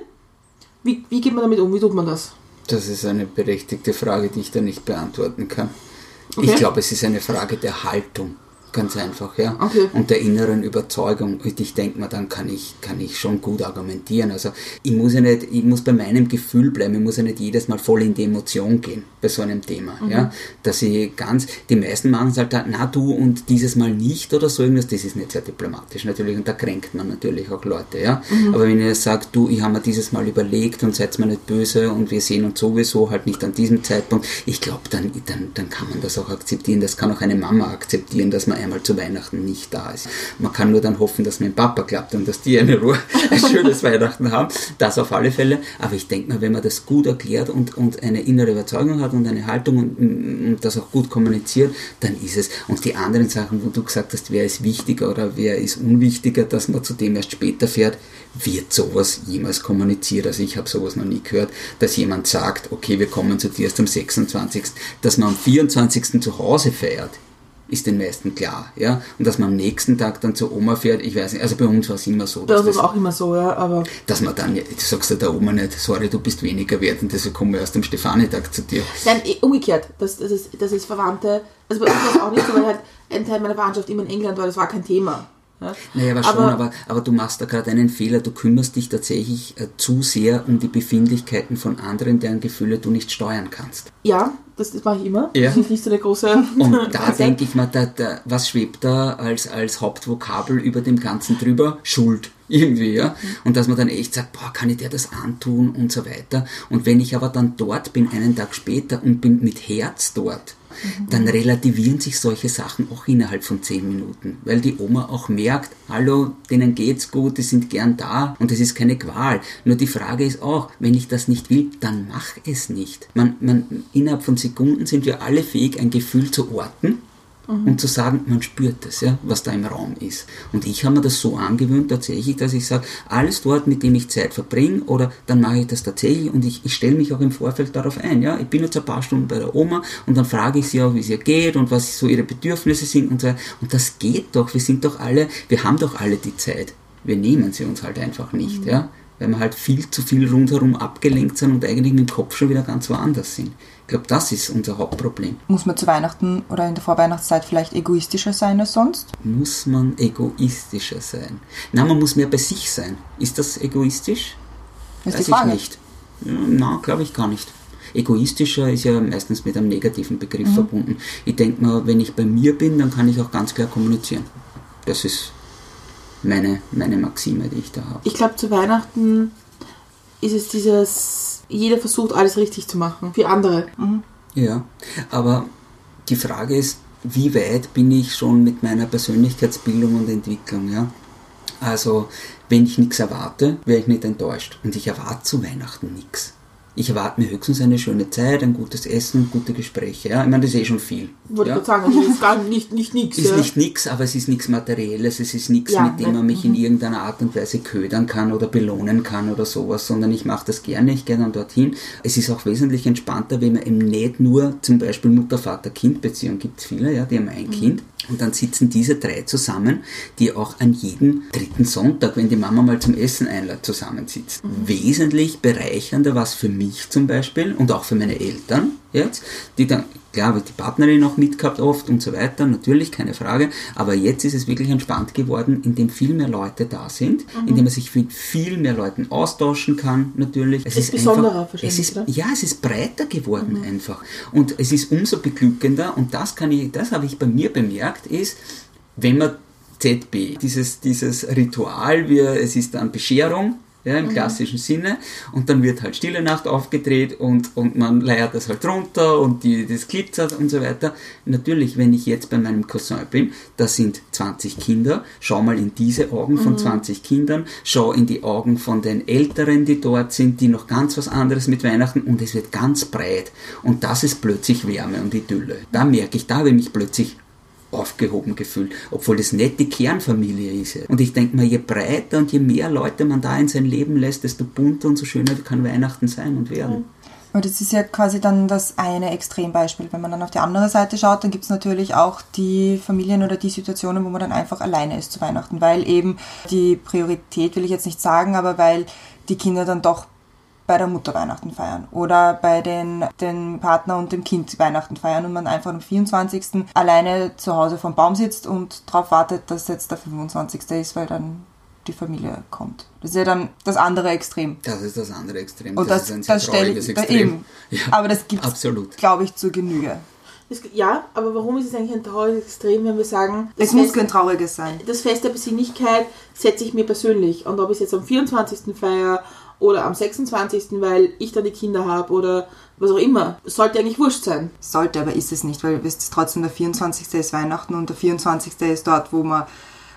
wie, wie geht man damit um? Wie tut man das? Das ist eine berechtigte Frage, die ich da nicht beantworten kann. Okay. Ich glaube, es ist eine Frage der Haltung. Ganz einfach, ja. Okay. Und der inneren Überzeugung. Und ich denke mal, dann kann ich, kann ich schon gut argumentieren. Also ich muss ja nicht, ich muss bei meinem Gefühl bleiben, ich muss ja nicht jedes Mal voll in die Emotion gehen bei so einem Thema. Mhm. Ja. Dass ich ganz, die meisten machen es halt, da, na du und dieses Mal nicht oder so irgendwas, das ist nicht sehr diplomatisch natürlich und da kränkt man natürlich auch Leute, ja. Mhm. Aber wenn ihr sagt, du, ich habe mir dieses Mal überlegt und seid mir nicht böse und wir sehen uns sowieso halt nicht an diesem Zeitpunkt, ich glaube, dann, dann, dann kann man das auch akzeptieren. Das kann auch eine Mama akzeptieren, dass man einmal zu Weihnachten nicht da ist. Man kann nur dann hoffen, dass mein Papa klappt und dass die eine Ruhe, ein schönes Weihnachten haben. Das auf alle Fälle. Aber ich denke mal, wenn man das gut erklärt und, und eine innere Überzeugung hat und eine Haltung und, und das auch gut kommuniziert, dann ist es. Und die anderen Sachen, wo du gesagt hast, wer ist wichtiger oder wer ist unwichtiger, dass man zu dem erst später fährt, wird sowas jemals kommuniziert. Also ich habe sowas noch nie gehört, dass jemand sagt, okay, wir kommen zu dir erst am 26., dass man am 24. zu Hause feiert ist den meisten klar, ja. Und dass man am nächsten Tag dann zur Oma fährt, ich weiß nicht, also bei uns war es immer so, Das ist auch immer so, ja, aber dass man dann, du sagst ja der Oma nicht, sorry, du bist weniger wert und deshalb kommen wir erst am Stefanitag zu dir. Nein, eh, umgekehrt. Das, das, ist, das ist Verwandte. Also bei uns war es auch nicht so, weil halt ein Teil meiner Verwandtschaft immer in England war, das war kein Thema. Ja. Naja, aber schon, aber, aber du machst da gerade einen Fehler, du kümmerst dich tatsächlich äh, zu sehr um die Befindlichkeiten von anderen, deren Gefühle du nicht steuern kannst. Ja, das, das mache ich immer. Ja. Das ist nicht so eine große. Und da denke ich mal, da, da, was schwebt da als, als Hauptvokabel über dem Ganzen drüber? Schuld. Irgendwie, ja. Und dass man dann echt sagt, boah, kann ich dir das antun und so weiter. Und wenn ich aber dann dort bin, einen Tag später und bin mit Herz dort, dann relativieren sich solche Sachen auch innerhalb von zehn Minuten, weil die Oma auch merkt, hallo, denen geht's gut, die sind gern da und es ist keine Qual. Nur die Frage ist auch, wenn ich das nicht will, dann mach es nicht. Man, man, innerhalb von Sekunden sind wir alle fähig, ein Gefühl zu orten und zu sagen, man spürt das, ja, was da im Raum ist. Und ich habe mir das so angewöhnt tatsächlich, dass ich sage, alles dort, mit dem ich Zeit verbringe, oder dann mache ich das tatsächlich und ich, ich stelle mich auch im Vorfeld darauf ein. Ja, ich bin jetzt ein paar Stunden bei der Oma und dann frage ich sie auch, wie es ihr geht und was so ihre Bedürfnisse sind und so. Und das geht doch. Wir sind doch alle, wir haben doch alle die Zeit. Wir nehmen sie uns halt einfach nicht, ja, weil wir halt viel zu viel rundherum abgelenkt sind und eigentlich mit dem Kopf schon wieder ganz woanders sind. Ich glaube, das ist unser Hauptproblem. Muss man zu Weihnachten oder in der Vorweihnachtszeit vielleicht egoistischer sein als sonst? Muss man egoistischer sein? Na, man muss mehr bei sich sein. Ist das egoistisch? Ist Weiß die Frage. ich nicht. Na, glaube ich gar nicht. Egoistischer ist ja meistens mit einem negativen Begriff Mhm. verbunden. Ich denke mal, wenn ich bei mir bin, dann kann ich auch ganz klar kommunizieren. Das ist meine, meine Maxime, die ich da habe. Ich glaube, zu Weihnachten ist es dieses, jeder versucht alles richtig zu machen. Für andere. Ja, aber die Frage ist, wie weit bin ich schon mit meiner Persönlichkeitsbildung und Entwicklung, ja? Also, wenn ich nichts erwarte, wäre ich nicht enttäuscht. Und ich erwarte zu Weihnachten nichts. Ich erwarte mir höchstens eine schöne Zeit, ein gutes Essen, gute Gespräche. Ja? Ich meine, das ist eh schon viel. Wollte ja? ich gerade sagen, also ist gar nicht, nicht nix. Ist ja. nicht nix, aber es ist nichts Materielles, es ist nichts, Ja, mit dem man mich in irgendeiner Art und Weise ködern kann oder belohnen kann oder sowas, sondern ich mache das gerne, ich gehe dann dorthin. Es ist auch wesentlich entspannter, wenn man eben nicht nur zum Beispiel Mutter-Vater-Kind-Beziehung gibt es viele, ja, die haben ein Kind. Und dann sitzen diese drei zusammen, die auch an jedem dritten Sonntag, wenn die Mama mal zum Essen einlädt, zusammensitzen. Wesentlich bereichernder was für mich zum Beispiel und auch für meine Eltern jetzt, die dann, klar, wird die Partnerin auch mitgehabt oft und so weiter, natürlich, keine Frage, aber jetzt ist es wirklich entspannt geworden, indem viel mehr Leute da sind, indem man sich mit viel mehr Leuten austauschen kann, natürlich. Es Ist besonderer einfach, es ist, ja, es ist breiter geworden einfach. Und es ist umso beglückender, und das kann ich, das habe ich bei mir bemerkt, ist, wenn man ZB, dieses, dieses Ritual, wie, es ist dann Bescherung, ja, im klassischen Sinne, und dann wird halt Stille Nacht aufgedreht und, und man leiert das halt runter und die, das glitzert und so weiter. Natürlich, wenn ich jetzt bei meinem Cousin bin, da sind 20 Kinder, schau mal in diese Augen von 20 Kindern, schau in die Augen von den Älteren, die dort sind, die noch ganz was anderes mit Weihnachten und es wird ganz breit. Und das ist plötzlich Wärme und Idylle. Da merke ich, da habe ich mich plötzlich aufgehoben gefühlt, obwohl das nicht die Kernfamilie ist. Und ich denke mal, je breiter und je mehr Leute man da in sein Leben lässt, desto bunter und so schöner kann Weihnachten sein und werden. Aber das ist ja quasi dann das eine Extrembeispiel. Wenn man dann auf die andere Seite schaut, dann gibt es natürlich auch die Familien oder die Situationen, wo man dann einfach alleine ist zu Weihnachten, weil eben die Priorität will ich jetzt nicht sagen, aber weil die Kinder dann doch bei der Mutter Weihnachten feiern oder bei den, den Partner und dem Kind Weihnachten feiern und man einfach am 24. alleine zu Hause vom Baum sitzt und darauf wartet, dass jetzt der 25. ist, weil dann die Familie kommt. Das ist ja dann das andere Extrem. Das ist das andere Extrem. Und das, das, ist ein sehr das trauriges ich Extrem. eben. Ja, Aber das gibt es, absolut. glaube ich, zur Genüge. Ja, aber warum ist es eigentlich ein trauriges Extrem, wenn wir sagen, Es muss Fest- kein trauriges sein. das Fest der Besinnlichkeit setze ich mir persönlich. Und ob ich es jetzt am 24. feiere oder am 26., weil ich dann die Kinder habe oder was auch immer, sollte eigentlich wurscht sein. Sollte, aber ist es nicht, weil es ist trotzdem der 24. ist Weihnachten und der 24. ist dort, wo man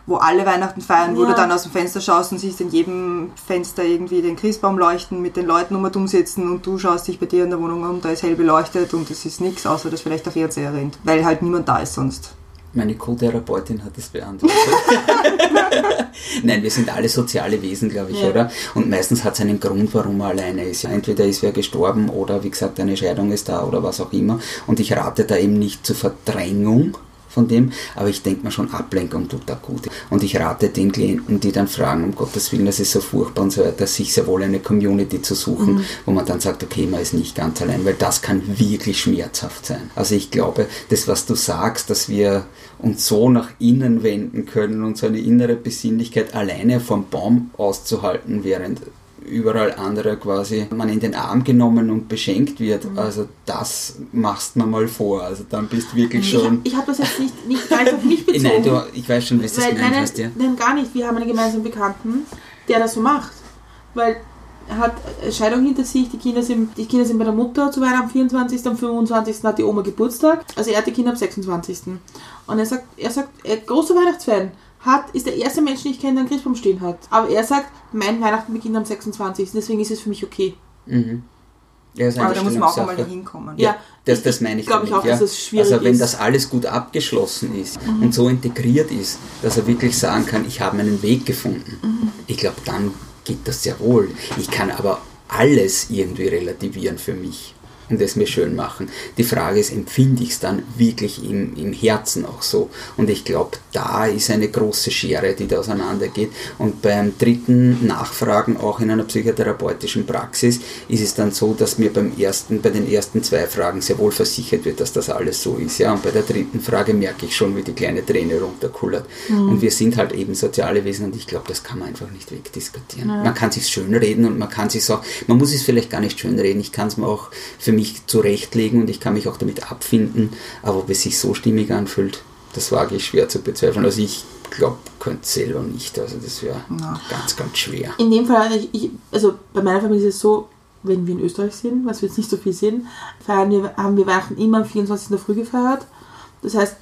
wo alle Weihnachten feiern, wo Ja. du dann aus dem Fenster schaust und siehst in jedem Fenster irgendwie den Christbaum leuchten, mit den Leuten um und um sitzen und du schaust dich bei dir in der Wohnung um, da ist hell beleuchtet und es ist nichts, außer dass vielleicht der Fernseher rennt, weil halt niemand da ist sonst. Meine Co-Therapeutin hat das beantwortet. Nein, wir sind alle soziale Wesen, glaube ich, Ja. oder? Und meistens hat es einen Grund, warum man alleine ist. Entweder ist wer gestorben oder, wie gesagt, eine Scheidung ist da oder was auch immer. Und ich rate da eben nicht zur Verdrängung von dem, aber ich denke mir schon, Ablenkung tut da gut. Und ich rate den Klienten, die dann fragen, um Gottes Willen, das ist so furchtbar und so weiter, sich sehr wohl eine Community zu suchen, wo man dann sagt, okay, man ist nicht ganz allein, weil das kann wirklich schmerzhaft sein. Also ich glaube, das, was du sagst, dass wir uns so nach innen wenden können und so eine innere Besinnlichkeit alleine vom Baum auszuhalten, während überall andere quasi man in den Arm genommen und beschenkt wird. Also das machst man mal vor. Also dann bist du wirklich Ich, schon. ich habe das jetzt nicht, nicht ganz auf mich bezogen. Nein, du, ich weiß schon, wie du das gemeint nein, hast, ja. nein, gar nicht. Wir haben einen gemeinsamen Bekannten, der das so macht. Weil er hat Scheidung hinter sich, die Kinder, sind, die Kinder sind bei der Mutter zu Weihnachten am 24., am 25. hat die Oma Geburtstag, also er hat die Kinder am 26. Und er sagt, er sagt, er ist großer Weihnachtsfan, hat, ist der erste Mensch, den ich kenne, der einen Christbaum stehen hat. Aber er sagt, mein Weihnachten beginnt am 26., deswegen ist es für mich okay. Mhm. Ja, ist Aber da muss man auch einmal hinkommen. Ja, Das, das meine ich glaube ich auch, ja. dass es schwierig Also wenn ist. Mhm. das alles gut abgeschlossen ist und so integriert ist, dass er wirklich sagen kann, ich habe meinen Weg gefunden, Mhm. ich glaube, dann geht das sehr wohl. Ich kann aber alles irgendwie relativieren für mich und es mir schön machen. Die Frage ist, empfinde ich es dann wirklich im, im Herzen auch so? Und ich glaube, da ist eine große Schere, die da auseinandergeht. Und beim dritten Nachfragen, auch in einer psychotherapeutischen Praxis, ist es dann so, dass mir beim ersten, bei den ersten zwei Fragen sehr wohl versichert wird, dass das alles so ist. Ja? Und bei der dritten Frage merke ich schon, wie die kleine Träne runterkullert. Und wir sind halt eben soziale Wesen und ich glaube, das kann man einfach nicht wegdiskutieren. Man kann sich schönreden und man kann sich auch, man muss es vielleicht gar nicht schönreden, ich kann es mir auch für mich zurechtlegen und ich kann mich auch damit abfinden, aber ob es sich so stimmig anfühlt, das wage ich schwer zu bezweifeln. Also ich glaube, könnte selber nicht, also das wäre Ja. ganz, ganz schwer. In dem Fall, ich, ich, also bei meiner Familie ist es so, wenn wir in Österreich sind, was wir jetzt nicht so viel sehen, feiern wir, haben wir Weihnachten immer am 24. in der Früh gefeiert. Das heißt,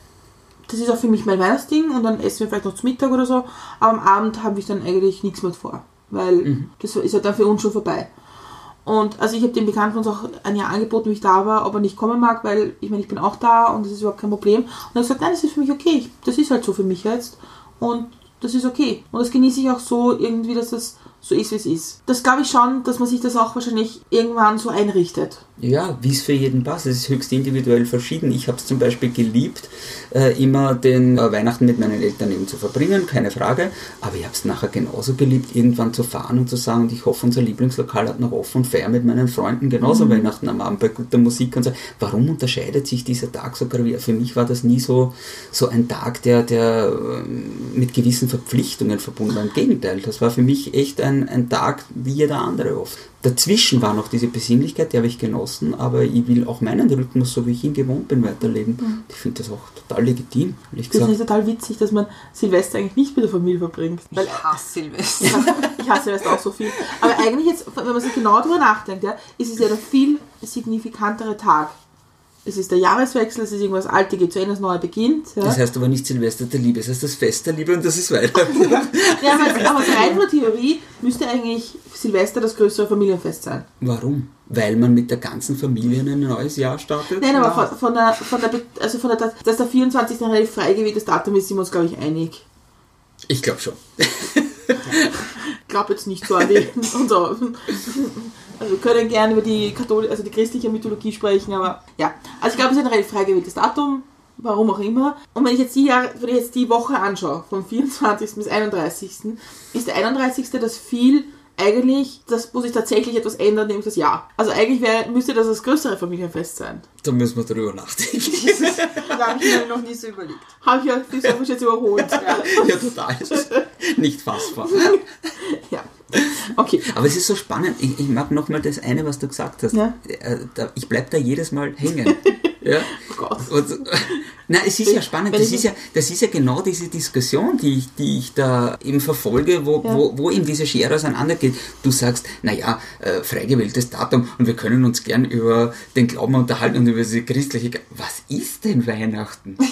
das ist auch für mich mein Weihnachtsding und dann essen wir vielleicht noch zu Mittag oder so, aber am Abend habe ich dann eigentlich nichts mehr vor, weil das ist ja dann für uns schon vorbei. Und also ich habe dem Bekannten uns auch ein Jahr angeboten, wie ich da war, ob er nicht kommen mag, weil ich meine, ich bin auch da und das ist überhaupt kein Problem. Und er hat gesagt, nein, das ist für mich okay, ich, das ist halt so für mich jetzt und das ist okay. Und das genieße ich auch so irgendwie, dass das so ist, wie es ist. Das glaube ich schon, dass man sich das auch wahrscheinlich irgendwann so einrichtet. Ja, wie es für jeden passt. Es ist höchst individuell verschieden. Ich habe es zum Beispiel geliebt, äh, immer den äh, Weihnachten mit meinen Eltern eben zu verbringen, keine Frage. Aber ich habe es nachher genauso geliebt, irgendwann zu fahren und zu sagen, und ich hoffe, unser Lieblingslokal hat noch offen und feier mit meinen Freunden genauso Weihnachten am Abend bei guter Musik und so. Warum unterscheidet sich dieser Tag so gravierend? Für mich war das nie so, so ein Tag, der, der ähm, mit gewissen Verpflichtungen verbunden war. Im Gegenteil, das war für mich echt ein, ein Tag wie jeder andere oft. Dazwischen war noch diese Besinnlichkeit, die habe ich genossen, aber ich will auch meinen Rhythmus, so wie ich ihn gewohnt bin, weiterleben. Ich finde das auch total legitim, ehrlich Das ist gesagt. total witzig, dass man Silvester eigentlich nicht mit der Familie verbringt. Weil Ich hasse Silvester. ich hasse Silvester auch so viel. Aber eigentlich jetzt, wenn man sich genau darüber nachdenkt, ja, ist es ja der viel signifikantere Tag. Es ist der Jahreswechsel, es ist irgendwas Alte geht zu Ende, das Neue beginnt. Ja. Das heißt aber nicht Silvester der Liebe, es heißt das Fest der Liebe und das ist Weihnachten. Ja, aber, aber rein von der Theorie müsste eigentlich Silvester das größere Familienfest sein. Warum? Weil man mit der ganzen Familie in ein neues Jahr startet? Nein, aber von, von der, von der, also von der, dass der 24. ein relativ frei gewähltes Datum ist, sind wir uns, glaube ich, einig. Ich glaube schon. Ich glaube jetzt nicht so an die, und so. Also wir können gerne über die Kathol also die christliche Mythologie sprechen, aber ja. Also ich glaube, es ist ein relativ frei gewähltes Datum, warum auch immer. Und wenn ich jetzt die Jahre, wenn ich jetzt die Woche anschaue, vom 24. bis 31. ist der 31. das viel eigentlich, das, wo sich tatsächlich etwas ändert, nämlich das Jahr. Also eigentlich wär, müsste das das größere Familienfest sein. Da müssen wir drüber nachdenken. Da habe ich mir noch nie so überlegt. Habe ich ja philosophisch jetzt überholt. Ja. ja, total. Nicht fassbar. ja. Okay. Aber es ist so spannend. Ich, ich mag nochmal das eine, was du gesagt hast. Ja. Äh, ich bleib da jedes Mal hängen. ja. Oh Gott. Und, na, es ist ja spannend. Das ist ja, das ist ja genau diese Diskussion, die ich, die ich da eben verfolge, wo, Ja. wo, wo eben diese Schere auseinandergeht. Du sagst, naja, äh, frei gewähltes Datum und wir können uns gern über den Glauben unterhalten und über diese christliche. Was ist denn Weihnachten?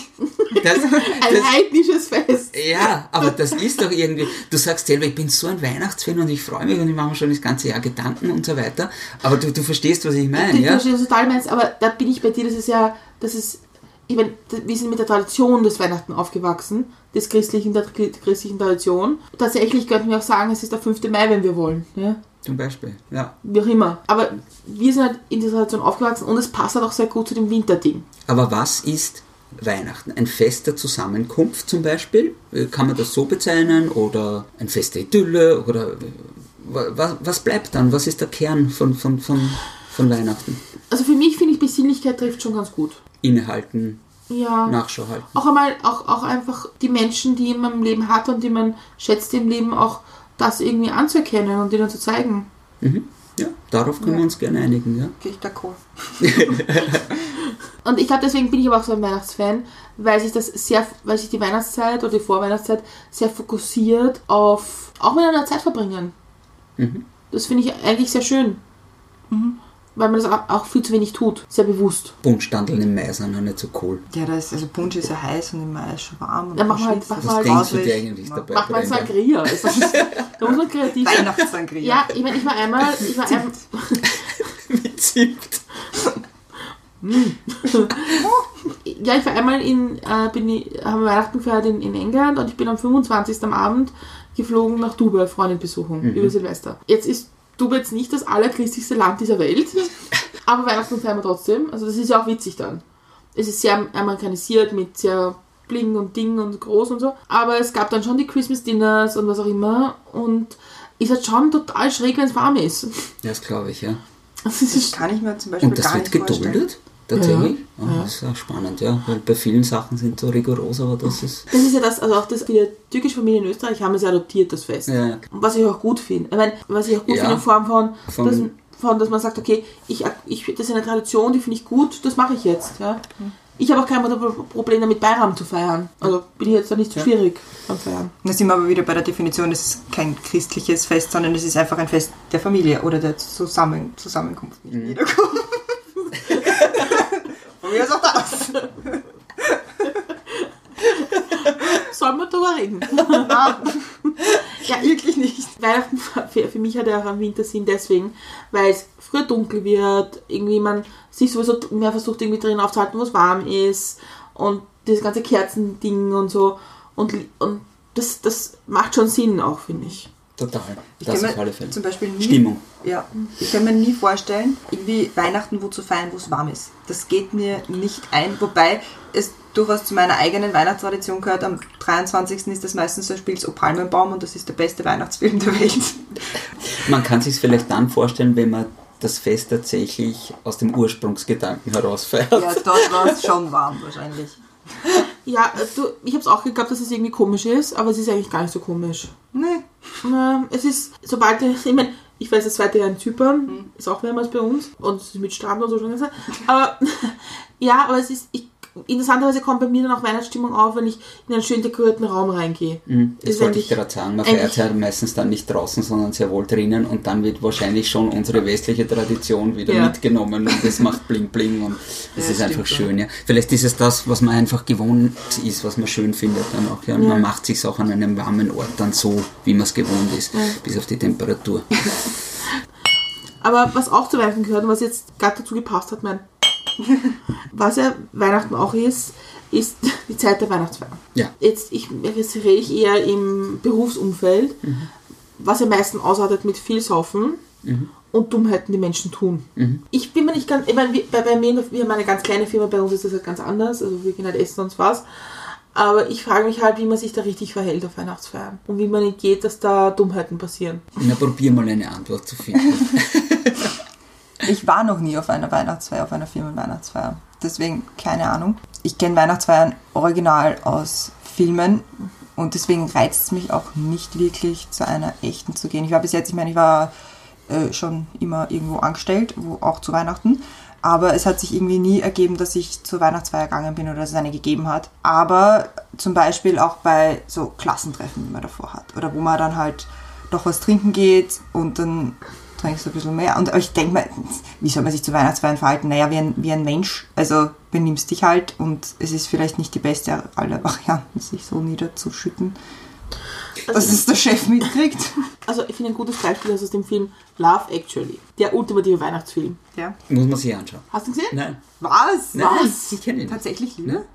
Das, Ein das, heidnisches Fest. ja, aber das ist doch irgendwie, du sagst selber, ich bin so ein Weihnachtsfan und ich freue mich und ich mache mir schon das ganze Jahr Gedanken und so weiter. Aber du, du verstehst, was ich meine, Ich ja? verstehe, was du total meinst, aber da bin ich bei dir, das ist ja, das ist, ich meine, wir sind mit der Tradition des Weihnachten aufgewachsen, des christlichen, der christlichen Tradition. Tatsächlich könnten wir auch sagen, es ist der 5. Mai, wenn wir wollen, ja? Zum Beispiel, ja. wie auch immer. Aber wir sind halt in dieser Tradition aufgewachsen und es passt halt auch sehr gut zu dem Winterding. Aber was ist Weihnachten? Ein Fest der Zusammenkunft zum Beispiel? Äh, Kann man das so bezeichnen? Oder ein Fest der Idylle? Oder was, was bleibt dann? Was ist der Kern von, von, von, von Weihnachten? Also für mich finde ich, Besinnlichkeit trifft schon ganz gut. Innehalten, Ja. Nachschau halten. auch einmal, auch, auch einfach die Menschen, die man im Leben hat und die man schätzt im Leben, auch das irgendwie anzuerkennen und denen zu zeigen. Mhm. Ja, darauf können wir uns gerne einigen, ja. Gehe ich d'accord. Und ich glaube, deswegen bin ich aber auch so ein Weihnachtsfan, weil sich das sehr, weil sich die Weihnachtszeit oder die Vorweihnachtszeit sehr fokussiert auf auch miteinander Zeit verbringen. Mhm. Das finde ich eigentlich sehr schön. Weil man das auch- viel zu wenig tut. Sehr bewusst. Buntstandeln im Mai sind auch nicht so cool. Ja, das ist, also Punsch ist ja heiß und im Mai ist schon warm. Und machen es wir halt- Was denkst du dir eigentlich dabei? Macht man Brenda? Sangria. Also, da muss man kreativ sein. Weihnachtssangria. Ja, ich meine, ich war einmal, ich war einmal, Mit Zimt. ja, ich war einmal in, äh, bin ich, haben Weihnachten gefeiert in, in England und ich bin am 25. am Abend geflogen nach Dubai, Freundin besuchen, über Silvester. Jetzt ist Dubai jetzt nicht das allerchristlichste Land dieser Welt, aber Weihnachten feiern wir trotzdem. Also das ist ja auch witzig dann. Es ist sehr amerikanisiert mit sehr Bling und Ding und groß und so. Aber es gab dann schon die Christmas Dinners und was auch immer und ist halt schon total schräg, wenn es warm ist. Das glaube ich, ja. Also es ist Kann ich mir zum Beispiel Und das gar wird nicht vorstellen. Tatsächlich? Ja. Ah, Ja. Das ist auch spannend, ja. Weil bei vielen Sachen sind so rigoros, aber das ist. Das ist ja das, also auch das, viele türkische Familien in Österreich haben es ja adoptiert, das Fest. Ja, Was ich auch gut finde. Ich meine, was ich auch gut Ja. finde in Form von, Von- dass, von, dass man sagt, okay, ich, ich, das ist eine Tradition, die finde ich gut, das mache ich jetzt. Ja. Ich habe auch kein Problem damit, Bayram zu feiern. Also bin ich jetzt da nicht so Ja. schwierig beim Feiern. Da sind wir aber wieder bei der Definition, es ist kein christliches Fest, sondern es ist einfach ein Fest der Familie oder der Zusammen Zusammenkunft. Wiederkunft. Von mir ist auch das. Sollen wir darüber reden? Ja, ich, wirklich nicht. Weihnachten für, für mich hat ja auch einen Wintersinn deswegen, weil es früher dunkel wird, irgendwie man sich sowieso mehr versucht irgendwie drin aufzuhalten, wo es warm ist und dieses ganze Kerzending und so und, und das, das macht schon Sinn auch, finde ich. Total. Ich Das kann auf alle Fälle. zum Beispiel nie, Stimmung. Ja, ich kann mir nie vorstellen, irgendwie Weihnachten wo zu feiern, wo es warm ist. Das geht mir nicht ein, wobei es durchaus zu meiner eigenen Weihnachtstradition gehört. Am 23. ist das meistens so spielt O Palmenbaum und das ist der beste Weihnachtsfilm der Welt. Man kann sich vielleicht dann vorstellen, wenn man das Fest tatsächlich aus dem Ursprungsgedanken heraus feiert. Ja, dort war es schon warm wahrscheinlich. Ja, du, ich habe es auch geglaubt, dass es irgendwie komisch ist, aber es ist eigentlich gar nicht so komisch. Nee. Es ist, sobald, ich meine, ich weiß, das zweite Jahr in Zypern ist auch wärmer als bei uns und es ist mit Strand und so schon gesagt. Aber ja, aber es ist, ich, interessanterweise kommt bei mir dann auch Weihnachtsstimmung auf, wenn ich in einen schön dekorierten Raum reingehe. Mhm, Das Ist wollte ich gerade sagen. Man feiert ja meistens dann nicht draußen, sondern sehr wohl drinnen und dann wird wahrscheinlich schon unsere westliche Tradition wieder Ja. mitgenommen und das macht bling bling und das Ja, ist einfach schön. Ja. Vielleicht ist es das, was man einfach gewohnt ist, was man schön findet dann auch. Ja. Und Ja. Man macht sich auch an einem warmen Ort dann so, wie man es gewohnt ist, bis auf die Temperatur. Aber was auch zu Weihnachten gehört und was jetzt gerade dazu gepasst hat, mein, was ja Weihnachten auch ist, ist die Zeit der Weihnachtsfeier. Ja. Jetzt, ich, jetzt rede ich eher im Berufsumfeld, was ja meistens ausartet mit viel Saufen und Dummheiten, die Menschen tun. Ich bin mir nicht ganz, ich meine, bei, bei mir, wir haben eine ganz kleine Firma, bei uns ist das halt ganz anders, also wir gehen halt essen und was. Aber ich frage mich halt, wie man sich da richtig verhält auf Weihnachtsfeiern und wie man entgeht, dass da Dummheiten passieren. Na, probier mal eine Antwort zu finden. Ich war noch nie auf einer Weihnachtsfeier, auf einer Firmenweihnachtsfeier. Deswegen keine Ahnung. Ich kenne Weihnachtsfeiern original aus Filmen und deswegen reizt es mich auch nicht wirklich zu einer echten zu gehen. Ich war bis jetzt, ich meine, ich war äh, schon immer irgendwo angestellt, wo auch zu Weihnachten. Aber es hat sich irgendwie nie ergeben, dass ich zur Weihnachtsfeier gegangen bin oder dass es eine gegeben hat. Aber zum Beispiel auch bei so Klassentreffen, die man davor hat. Oder wo man dann halt doch was trinken geht und dann trinkst du ein bisschen mehr. Und aber ich denke mal, wie soll man sich zu Weihnachtsfeiern verhalten? Naja, wie ein, wie ein Mensch. Also benimmst dich halt und es ist vielleicht nicht die beste aller Varianten, sich so niederzuschütten, dass es der Chef mitkriegt. Also ich finde ein gutes Beispiel ist aus dem Film Love Actually, der ultimative Weihnachtsfilm. Ja. Muss man sich anschauen. Hast du ihn gesehen? Nein. Was? Nein, Was? ich kenne ihn. Tatsächlich Liebe?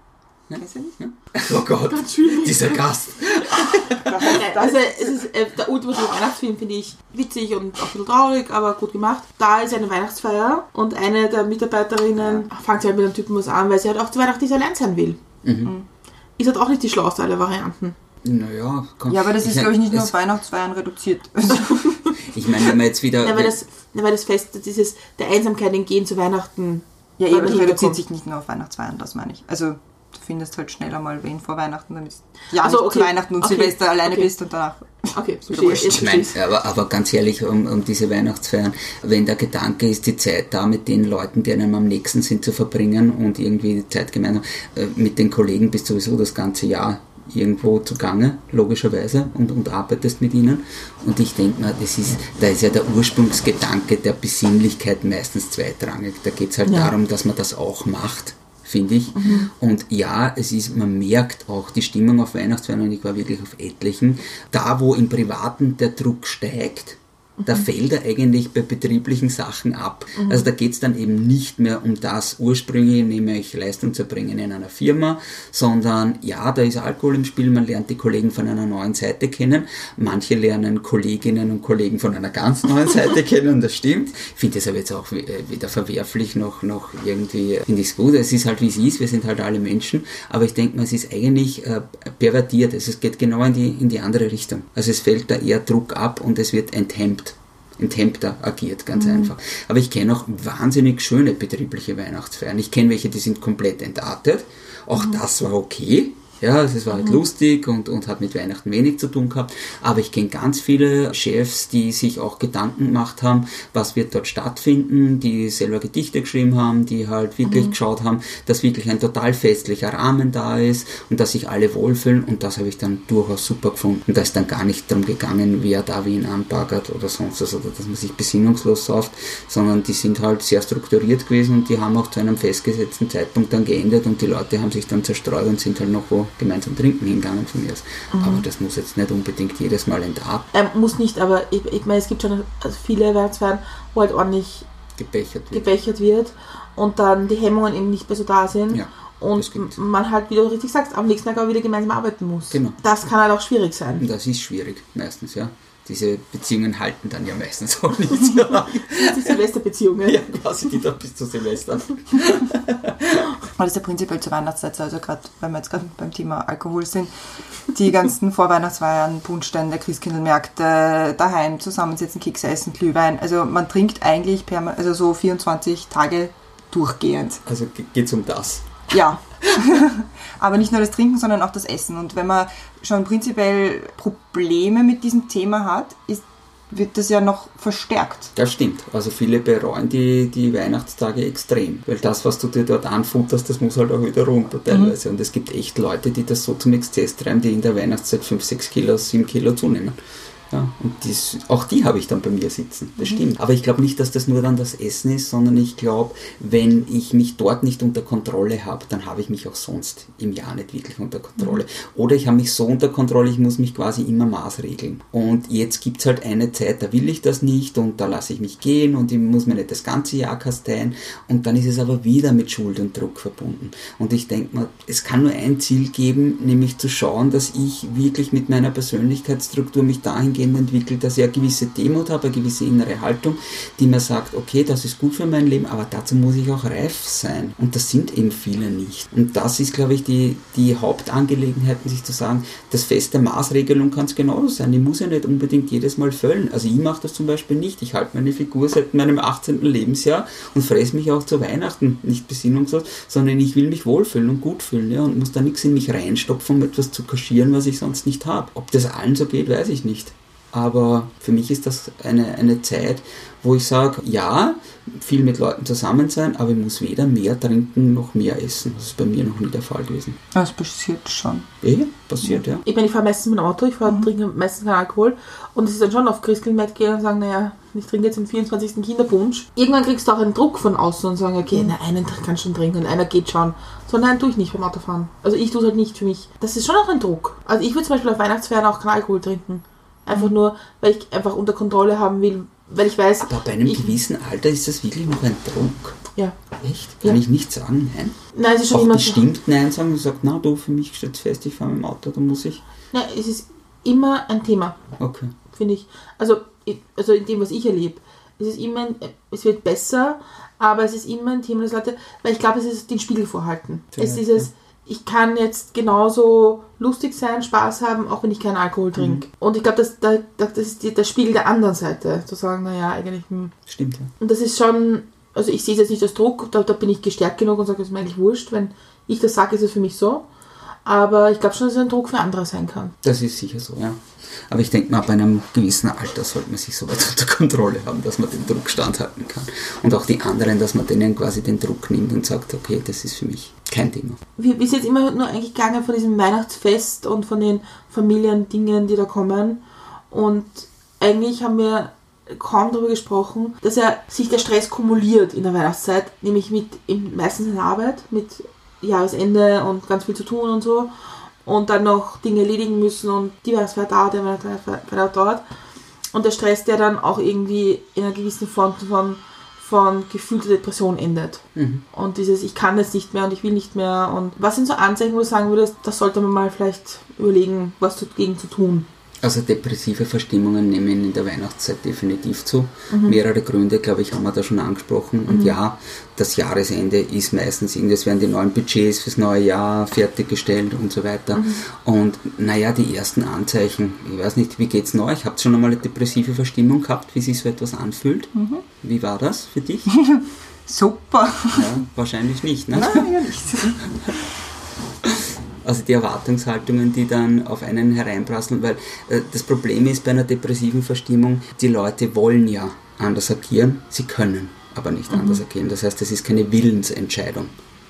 Ne? Ne? Kennst du nicht? Ne? Oh Gott, dieser Gast. Also es ist äh, der ultimative Weihnachtsfilm finde ich witzig und auch ein bisschen traurig, aber gut gemacht. Da ist eine Weihnachtsfeier und eine der Mitarbeiterinnen fängt sich halt mit einem Typen was an, weil sie halt auch zu Weihnachten nicht allein sein will. Ist halt auch nicht die schlauste aller Varianten. Naja, komm. Ja, aber das ist, glaube ich, nicht nur auf Weihnachtsfeiern reduziert. Also, Ich meine, wenn man jetzt wieder. Ja, weil das, ja, weil das Fest, dieses der Einsamkeit entgehen zu Weihnachten. ja, eben, reduziert sich nicht nur auf Weihnachtsfeiern, das meine ich. Also, du findest halt schneller mal wen vor Weihnachten, damit du ja Ach so, nicht okay. zu Weihnachten und Okay. Silvester alleine Okay. bist und danach. Okay, Ich meine, aber, aber ganz ehrlich, um, um diese Weihnachtsfeiern, wenn der Gedanke ist, die Zeit da mit den Leuten, die einem am nächsten sind, zu verbringen und irgendwie die Zeit gemeinsam äh, mit den Kollegen bist sowieso das ganze Jahr irgendwo zugange, logischerweise, und, und arbeitest mit ihnen. Und ich denke mal, das ist, da ist ja der Ursprungsgedanke der Besinnlichkeit meistens zweitrangig. Da geht es halt Ja. darum, dass man das auch macht, finde ich. Und ja, es ist, man merkt auch die Stimmung auf Weihnachtsfeiern und ich war wirklich auf etlichen. Da, wo im Privaten der Druck steigt, da fällt er eigentlich bei betrieblichen Sachen ab. Also da geht es dann eben nicht mehr um das ursprüngliche, nämlich Leistung zu erbringen in einer Firma, sondern ja, da ist Alkohol im Spiel, man lernt die Kollegen von einer neuen Seite kennen, manche lernen Kolleginnen und Kollegen von einer ganz neuen Seite kennen, das stimmt. Ich finde das aber jetzt auch äh, weder verwerflich noch, noch irgendwie, finde ich es gut. Es ist halt wie es ist, wir sind halt alle Menschen, aber ich denke mal, es ist eigentlich äh, pervertiert, also es geht genau in die, in die andere Richtung. Also es fällt da eher Druck ab und es wird enthemmt enthemmter agiert, ganz einfach. Aber ich kenne auch wahnsinnig schöne betriebliche Weihnachtsfeiern. Ich kenne welche, die sind komplett entartet. Auch das war okay. Ja, es war halt lustig und, und hat mit Weihnachten wenig zu tun gehabt. Aber ich kenne ganz viele Chefs, die sich auch Gedanken gemacht haben, was wird dort stattfinden, die selber Gedichte geschrieben haben, die halt wirklich geschaut haben, dass wirklich ein total festlicher Rahmen da ist und dass sich alle wohlfühlen. Und das habe ich dann durchaus super gefunden. Da ist dann gar nicht darum gegangen, wer da wen anbaggert oder sonst was, oder dass man sich besinnungslos sauft, sondern die sind halt sehr strukturiert gewesen und die haben auch zu einem festgesetzten Zeitpunkt dann geendet und die Leute haben sich dann zerstreut und sind halt noch wo gemeinsam trinken hingegangen von mir aus. Aber das muss jetzt nicht unbedingt jedes Mal entarten, Ähm, muss nicht, aber ich, ich meine, es gibt schon viele Weihnachtsfeiern, wo halt ordentlich gebechert wird. gebechert wird und dann die Hemmungen eben nicht mehr so da sind. Ja, und man halt, wie du richtig sagst, am nächsten Tag auch wieder gemeinsam arbeiten muss. Genau. Das kann halt auch schwierig sein. Das ist schwierig, meistens, ja. Diese Beziehungen halten dann ja meistens auch nicht. Die Silvesterbeziehungen. ja quasi die da bis zu Silvester. Aber das ist ja prinzipiell zur Weihnachtszeit, so, also gerade, wenn wir jetzt gerade beim Thema Alkohol sind, die ganzen Vorweihnachtsfeiern, Punschstände, Christkindlmärkte, daheim zusammensitzen, Kekse essen, Glühwein. Also man trinkt eigentlich also so 24 Tage durchgehend. Also geht es um das. Ja. Aber nicht nur das Trinken, sondern auch das Essen. Und wenn man schon prinzipiell Probleme mit diesem Thema hat, ist, wird das ja noch verstärkt. Das stimmt. Also viele bereuen die, die Weihnachtstage extrem. Weil das, was du dir dort anfutterst, das muss halt auch wieder runter teilweise. Und es gibt echt Leute, die das so zum Exzess treiben, die in der Weihnachtszeit 5, 6 Kilo, 7 Kilo zunehmen. Ja, und dies, auch die habe ich dann bei mir sitzen. Das stimmt. Aber ich glaube nicht, dass das nur dann das Essen ist, sondern ich glaube, wenn ich mich dort nicht unter Kontrolle habe, dann habe ich mich auch sonst im Jahr nicht wirklich unter Kontrolle. Oder ich habe mich so unter Kontrolle, ich muss mich quasi immer maßregeln. Und jetzt gibt es halt eine Zeit, da will ich das nicht und da lasse ich mich gehen und ich muss mir nicht das ganze Jahr kasteien. Und dann ist es aber wieder mit Schuld und Druck verbunden. Und ich denke mal, es kann nur ein Ziel geben, nämlich zu schauen, dass ich wirklich mit meiner Persönlichkeitsstruktur mich dahingehend entwickle, dass ich eine gewisse Demut habe, eine gewisse innere Haltung, die mir sagt, okay, das ist gut für mein Leben, aber dazu muss ich auch reif sein. Und das sind eben viele nicht. Und das ist, glaube ich, die, die Hauptangelegenheit, sich zu sagen, das Fest der Maßregelung kann es genauso sein. Ich muss ja nicht unbedingt jedes Mal füllen. Also ich mache das zum Beispiel nicht. Ich halte meine Figur seit meinem 18. Lebensjahr und fresse mich auch zu Weihnachten nicht besinnungslos, sondern ich will mich wohlfühlen und gut fühlen ja, und muss da nichts in mich reinstopfen, um etwas zu kaschieren, was ich sonst nicht habe. Ob das allen so geht, weiß ich nicht. Aber für mich ist das eine, eine Zeit, wo ich sage, ja, viel mit Leuten zusammen sein, aber ich muss weder mehr trinken noch mehr essen. Das ist bei mir noch nie der Fall gewesen. Das passiert schon. Eh, passiert, ja. Ich meine, ich fahre meistens mit dem Auto, ich fahre, trinke meistens keinen Alkohol und es ist dann schon auf Christkindlmärkte gehen und sagen, naja, ich trinke jetzt den 24. Kinderpunsch. Irgendwann kriegst du auch einen Druck von außen und sagen, okay, na, einen kannst du schon trinken und einer geht schon. So, nein, tue ich nicht beim Autofahren. Also ich tue es halt nicht für mich. Das ist schon auch ein Druck. Also ich würde zum Beispiel auf Weihnachtsfeiern auch keinen Alkohol trinken. Einfach nur, weil ich einfach unter Kontrolle haben will, weil ich weiß, Aber bei einem ich, gewissen Alter ist das wirklich noch ein Druck. ja. Echt? Kann Ja. ich nicht sagen, nein? Nein, es ist schon Auch immer bestimmt Nein sagen und sagt, na du, für mich steht fest, ich fahre mit dem Auto, da muss ich. Nein, es ist immer ein Thema. Okay. finde ich. Also, also in dem, was ich erlebe. Es ist immer, ein, es wird besser, aber es ist immer ein Thema, dass Leute, weil ich glaube, es ist den Spiegel vorhalten. es Vielleicht, ist es, ich kann jetzt genauso lustig sein, Spaß haben, auch wenn ich keinen Alkohol trinke. Und ich glaube, das, da- da- das ist die, der Spiegel der anderen Seite, zu sagen, naja, eigentlich, hm. Stimmt, ja. Und das ist schon, also ich sehe es jetzt nicht als Druck, da, da bin ich gestärkt genug und sage, es ist mir eigentlich wurscht, wenn ich das sage, ist es für mich so. Aber ich glaube schon, dass es ein Druck für andere sein kann. Das ist sicher so, ja. Aber ich denke mal, ab einem gewissen Alter sollte man sich so weit unter Kontrolle haben, dass man den Druck standhalten kann. Und auch die anderen, dass man denen quasi den Druck nimmt und sagt, okay, das ist für mich kein Thema. Wir, sind jetzt immer nur eigentlich gegangen von diesem Weihnachtsfest und von den Familiendingen, die da kommen. Und eigentlich haben wir kaum darüber gesprochen, dass er sich der Stress kumuliert in der Weihnachtszeit, nämlich mit meistens in der Arbeit, mit Jahresende und ganz viel zu tun und so. Und dann noch Dinge erledigen müssen und die Weihnachtsfeier dauert, der Weihnachtsfeier dauert. Und der Stress, der dann auch irgendwie in einer gewissen Form von, von gefühlter Depression endet. Und dieses, ich kann das nicht mehr und ich will nicht mehr. Und was sind so Anzeichen, wo du sagen würdest, das sollte man mal vielleicht überlegen, was dagegen zu tun? Also depressive Verstimmungen nehmen in der Weihnachtszeit definitiv zu. Mehrere Gründe, glaube ich, haben wir da schon angesprochen. Und ja, das Jahresende ist meistens irgendwie, es werden die neuen Budgets fürs neue Jahr fertiggestellt und so weiter. Und naja, die ersten Anzeichen, ich weiß nicht, wie geht's euch? Habt ihr schon einmal eine depressive Verstimmung gehabt, wie sich so etwas anfühlt? Wie war das für dich? Super. Ja, wahrscheinlich nicht, ne? Nein, ja nicht. Also die Erwartungshaltungen, die dann auf einen hereinprasseln, weil äh, das Problem ist bei einer depressiven Verstimmung, die Leute wollen ja anders agieren, sie können aber nicht anders agieren. Das heißt, es ist keine Willensentscheidung.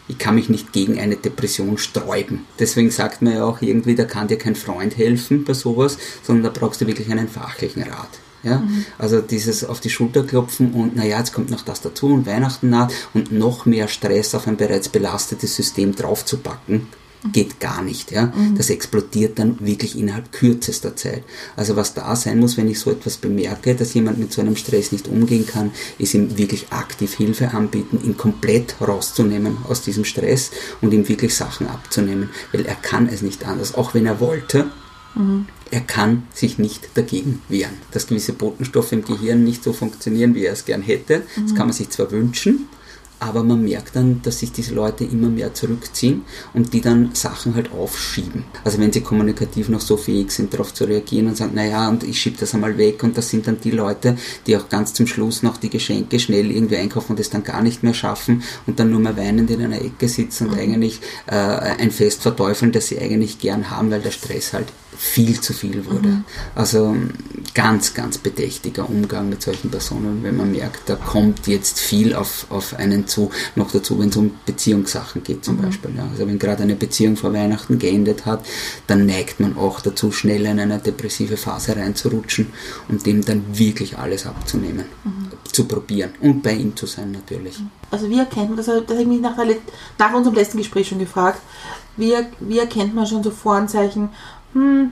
Ich kann mich nicht gegen eine Depression sträuben. Deswegen sagt man ja auch irgendwie, da kann dir kein Freund helfen bei sowas, sondern da brauchst du wirklich einen fachlichen Rat. Ja? Also dieses auf die Schulter klopfen und naja, jetzt kommt noch das dazu und Weihnachten naht und noch mehr Stress auf ein bereits belastetes System draufzupacken, geht gar nicht. Ja? Das explodiert dann wirklich innerhalb kürzester Zeit. Also was da sein muss, wenn ich so etwas bemerke, dass jemand mit so einem Stress nicht umgehen kann, ist ihm wirklich aktiv Hilfe anbieten, ihn komplett rauszunehmen aus diesem Stress und ihm wirklich Sachen abzunehmen, weil er kann es nicht anders, auch wenn er wollte. Er kann sich nicht dagegen wehren. Dass gewisse Botenstoffe im Gehirn nicht so funktionieren, wie er es gern hätte, das kann man sich zwar wünschen, aber man merkt dann, dass sich diese Leute immer mehr zurückziehen und die dann Sachen halt aufschieben. Also wenn sie kommunikativ noch so fähig sind, darauf zu reagieren und sagen, naja, und ich schiebe das einmal weg und das sind dann die Leute, die auch ganz zum Schluss noch die Geschenke schnell irgendwie einkaufen und es dann gar nicht mehr schaffen und dann nur mehr weinend in einer Ecke sitzen und eigentlich äh, ein Fest verteufeln, das sie eigentlich gern haben, weil der Stress halt viel zu viel wurde. Also ganz, ganz bedächtiger Umgang mit solchen Personen, wenn man merkt, da kommt jetzt viel auf, auf einen zu, noch dazu, wenn es um Beziehungssachen geht zum Beispiel. Ja. Also wenn gerade eine Beziehung vor Weihnachten geendet hat, dann neigt man auch dazu, schnell in eine depressive Phase reinzurutschen und dem dann wirklich alles abzunehmen, zu probieren und bei ihm zu sein natürlich. Also wie erkennt man, das, das habe ich mich nach, der, nach unserem letzten Gespräch schon gefragt, wie, wie erkennt man schon so Voranzeichen, hm,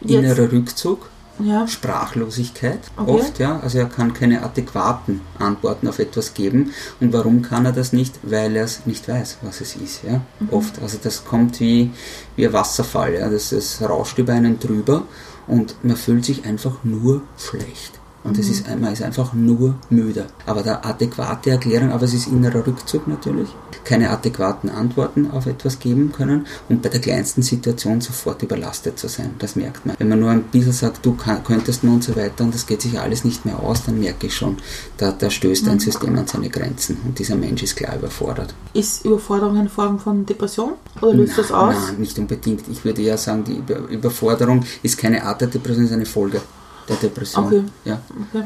Innerer Rückzug, ja, Sprachlosigkeit Okay. oft, ja. Also er kann keine adäquaten Antworten auf etwas geben. Und warum kann er das nicht? Weil er es nicht weiß, was es ist, ja. Oft. Also das kommt wie, wie ein Wasserfall, ja. Das, das rauscht über einen drüber und man fühlt sich einfach nur schlecht. Und es ist, man ist einfach nur müde. Aber der adäquate Erklärung, aber es ist innerer Rückzug natürlich, keine adäquaten Antworten auf etwas geben können und bei der kleinsten Situation sofort überlastet zu sein. Das merkt man. Wenn man nur ein bisschen sagt, du kann, könntest nur und so weiter und das geht sich alles nicht mehr aus, dann merke ich schon, da, da stößt ein System an seine Grenzen und dieser Mensch ist klar überfordert. ist Überforderung eine Form von Depression? Oder löst das aus? Nein, nicht unbedingt. Ich würde eher sagen, die Über Überforderung ist keine Art der Depression, ist eine Folge der Depression. Okay. Ja. Okay.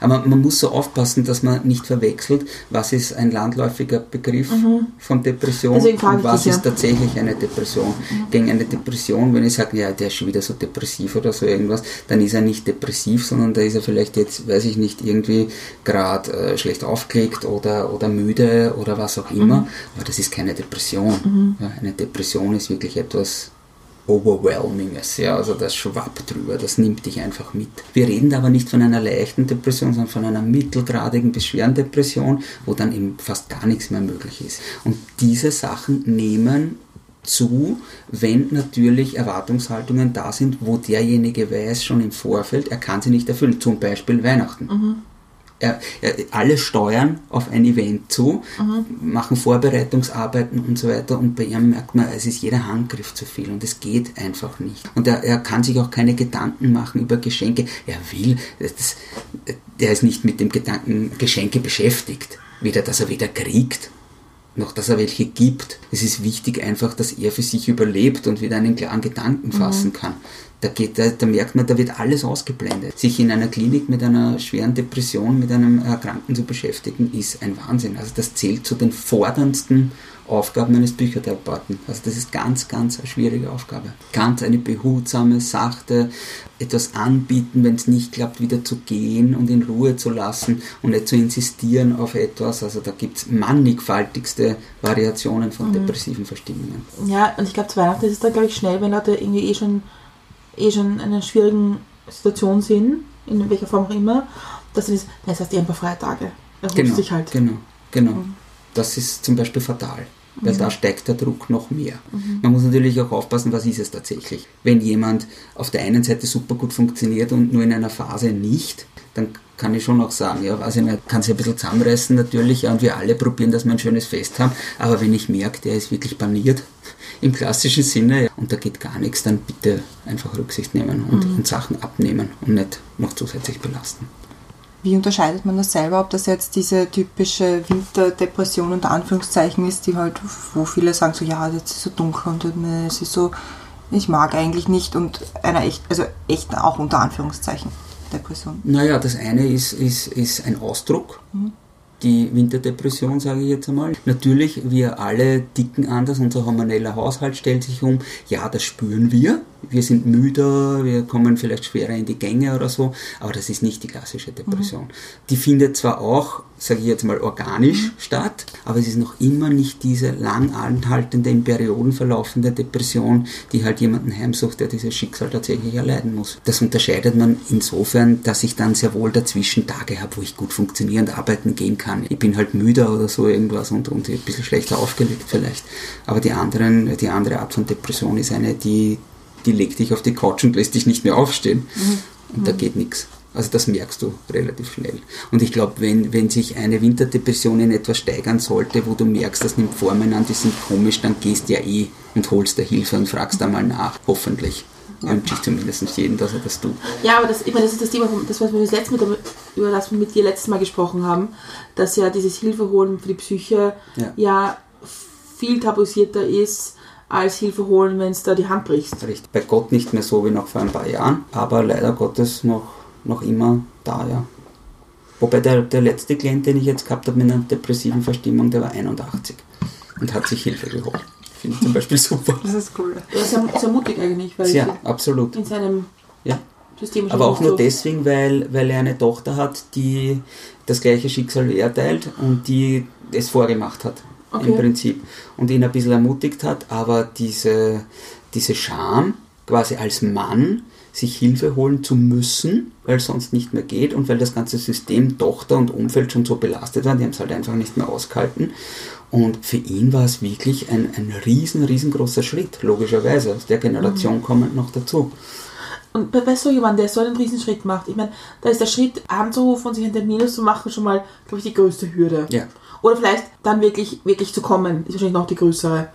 Aber man muss so aufpassen, dass man nicht verwechselt, was ist ein landläufiger Begriff von Depression Mhm. Frage und was ist ja. tatsächlich eine Depression. Gegen eine Depression, wenn ich sage, ja, der ist schon wieder so depressiv oder so irgendwas, dann ist er nicht depressiv, sondern da ist er vielleicht jetzt, weiß ich nicht, irgendwie gerade äh, schlecht aufgelegt oder, oder müde oder was auch immer. Mhm. Aber das ist keine Depression. Ja, eine Depression ist wirklich etwas Overwhelminges, ja, also das schwappt drüber, das nimmt dich einfach mit. Wir reden aber nicht von einer leichten Depression, sondern von einer mittelgradigen bis schweren Depression, wo dann eben fast gar nichts mehr möglich ist. Und diese Sachen nehmen zu, wenn natürlich Erwartungshaltungen da sind, wo derjenige weiß schon im Vorfeld, er kann sie nicht erfüllen, zum Beispiel Weihnachten. Er, er, alle steuern auf ein Event zu, machen Vorbereitungsarbeiten und so weiter und bei ihm merkt man, es ist jeder Handgriff zu viel und es geht einfach nicht. Und er, er kann sich auch keine Gedanken machen über Geschenke. Er will, das, der ist nicht mit dem Gedanken Geschenke beschäftigt. Weder, dass er wieder kriegt, noch, dass er welche gibt. Es ist wichtig einfach, dass er für sich überlebt und wieder einen klaren Gedanken fassen kann. Da, geht, da, da merkt man, da wird alles ausgeblendet. Sich in einer Klinik mit einer schweren Depression, mit einem Erkrankten zu beschäftigen, ist ein Wahnsinn. Also das zählt zu den forderndsten Aufgaben eines Psychotherapeuten. Also das ist ganz, ganz eine schwierige Aufgabe. Ganz eine behutsame, sachte, etwas anbieten, wenn es nicht klappt, wieder zu gehen und in Ruhe zu lassen und nicht zu insistieren auf etwas. Also da gibt es mannigfaltigste Variationen von depressiven Verstimmungen. Ja, und ich glaube, zu Weihnachten ist es dann, glaube ich, schnell, wenn Leute irgendwie eh schon, eh schon in einer schwierigen Situation sind, in welcher Form auch immer, dass dann ist, hast du eh ein paar freie Tage. Erholst Genau, dich halt. genau, genau. Das ist zum Beispiel fatal, weil da steigt der Druck noch mehr. Man muss natürlich auch aufpassen, was ist es tatsächlich. Wenn jemand auf der einen Seite super gut funktioniert und nur in einer Phase nicht, dann kann ich schon auch sagen, ja, weiß ich nicht, kann sich ein bisschen zusammenreißen natürlich ja, und wir alle probieren, dass wir ein schönes Fest haben, aber wenn ich merke, der ist wirklich paniert, im klassischen Sinne, ja, und da geht gar nichts, dann bitte einfach Rücksicht nehmen und, und Sachen abnehmen und nicht noch zusätzlich belasten. Wie unterscheidet man das selber, ob das jetzt diese typische Winterdepression unter Anführungszeichen ist, die halt, wo viele sagen so, ja, jetzt ist es so dunkel und es ist so, ich mag eigentlich nicht und einer echt, also echt auch unter Anführungszeichen Depression. Naja, das eine ist, ist, ist ein Ausdruck, die Winterdepression, sage ich jetzt einmal. Natürlich, wir alle dicken anders, unser hormoneller Haushalt stellt sich um. Ja, das spüren wir. Wir sind müder, wir kommen vielleicht schwerer in die Gänge oder so, aber das ist nicht die klassische Depression. Die findet zwar auch, sage ich jetzt mal, organisch statt, aber es ist noch immer nicht diese lang anhaltende, in Perioden verlaufende Depression, die halt jemanden heimsucht, der dieses Schicksal tatsächlich erleiden muss. Das unterscheidet man insofern, dass ich dann sehr wohl dazwischen Tage habe, wo ich gut funktionierend arbeiten gehen kann. Ich bin halt müder oder so irgendwas und, und ein bisschen schlechter aufgelegt vielleicht. Aber die, anderen, die andere Art von Depression ist eine, die, die legt dich auf die Couch und lässt dich nicht mehr aufstehen. Und da geht nichts. Also das merkst du relativ schnell. Und ich glaube, wenn, wenn sich eine Winterdepression in etwas steigern sollte, wo du merkst, das nimmt Formen an, die sind komisch, dann gehst du ja eh und holst dir Hilfe und fragst da mal nach. Hoffentlich. Wünsche ich zumindest jedem, dass er das tut. Ja, aber das, ich meine, das ist das Thema, das, was wir das letzte Mal, über das wir mit dir letztes Mal gesprochen haben, dass ja dieses Hilfeholen für die Psyche Ja. ja, viel tabuisierter ist, als Hilfe holen, wenn es da die Hand brichst. Richtig. Bei Gott nicht mehr so wie noch vor ein paar Jahren, aber leider Gottes noch, noch immer da, ja. Wobei der, der letzte Klient, den ich jetzt gehabt habe mit einer depressiven Verstimmung, der war 81 und hat sich Hilfe geholt. Finde ich zum Beispiel super. Das ist cool. Das ist sehr, sehr mutig eigentlich, weil Ja, absolut. in seinem Ja. System schon Aber auch nur so- deswegen, weil, weil er eine Tochter hat, die das gleiche Schicksal wie er teilt und die es vorgemacht hat. Okay. Im Prinzip. Und ihn ein bisschen ermutigt hat, aber diese, diese Scham, quasi als Mann, sich Hilfe holen zu müssen, weil es sonst nicht mehr geht und weil das ganze System, Tochter und Umfeld schon so belastet waren, die haben es halt einfach nicht mehr ausgehalten. Und für ihn war es wirklich ein, ein riesen, riesengroßer Schritt, logischerweise, aus der Generation kommend noch dazu. Und bei, bei so jemandem, der so einen Riesenschritt macht, ich meine, da ist der Schritt, anzurufen und sich einen Termin zu machen, schon mal, glaube ich, die größte Hürde. Ja. Oder vielleicht dann wirklich, wirklich zu kommen, ist wahrscheinlich noch die größere.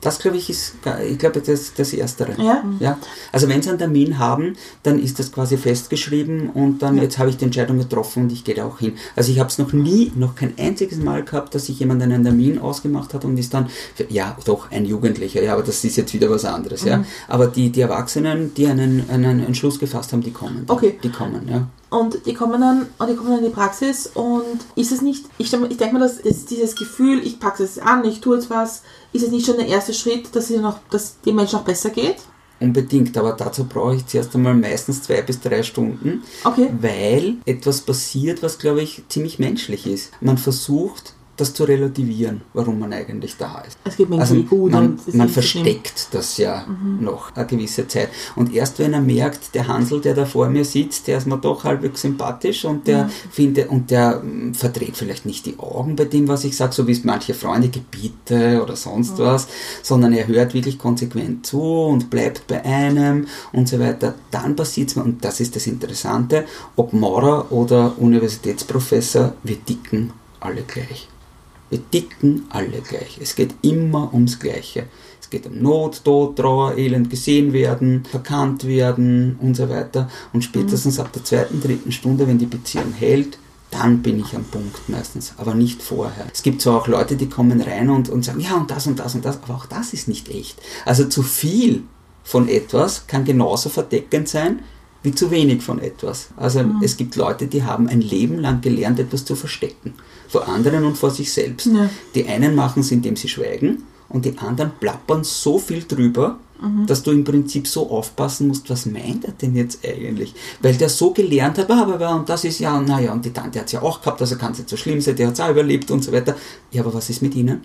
Das glaube ich ist, ich glaube, das das Erstere. Ja? Ja. Also wenn Sie einen Termin haben, dann ist das quasi festgeschrieben und dann jetzt habe ich die Entscheidung getroffen und ich gehe da auch hin. Also ich habe es noch nie, noch kein einziges Mal gehabt, dass sich jemand einen Termin ausgemacht hat und ist dann, ja doch, ein Jugendlicher, ja, aber das ist jetzt wieder was anderes, Mhm. ja. Aber die, die Erwachsenen, die einen, einen Entschluss gefasst haben, die kommen. Okay. Die kommen, ja. Und die kommen dann, und die kommen dann in die Praxis und ist es nicht, ich, ich denke mir, dass dieses Gefühl, ich packe es an, ich tue jetzt was, ist es nicht schon der erste Schritt, dass es noch, dass dem Menschen noch besser geht? Unbedingt, aber dazu brauche ich zuerst einmal meistens zwei bis drei Stunden, Okay. weil etwas passiert, was glaube ich ziemlich menschlich ist. Man versucht, das zu relativieren, warum man eigentlich da ist. Es mir Also gut man, man versteckt das ja noch eine gewisse Zeit. Und erst wenn er merkt, der Hansel, der da vor mir sitzt, der ist mir doch halbwegs sympathisch und der findet und der mm, verdreht vielleicht nicht die Augen bei dem, was ich sage, so wie es manche Freunde gebiete oder sonst was, sondern er hört wirklich konsequent zu und bleibt bei einem und so weiter. Dann passiert es mir, und das ist das Interessante, ob Maurer oder Universitätsprofessor, wir dicken alle gleich. Wir ticken alle gleich. Es geht immer ums Gleiche. Es geht um Not, Tod, Trauer, Elend, gesehen werden, verkannt werden und so weiter. Und spätestens ab der zweiten, dritten Stunde, wenn die Beziehung hält, dann bin ich am Punkt meistens, aber nicht vorher. Es gibt zwar auch Leute, die kommen rein und, und sagen, ja und das und das und das, aber auch das ist nicht echt. Also zu viel von etwas kann genauso verdeckend sein wie zu wenig von etwas. Also Mhm. es gibt Leute, die haben ein Leben lang gelernt, etwas zu verstecken. Vor anderen und vor sich selbst. Ja. Die einen machen es, indem sie schweigen und die anderen plappern so viel drüber, Mhm. dass du im Prinzip so aufpassen musst, was meint er denn jetzt eigentlich? Weil der so gelernt hat, aber, und das ist ja, naja, und die Tante hat es ja auch gehabt, also kann es nicht so schlimm sein, die hat es auch überlebt und so weiter. Ja, aber was ist mit ihnen?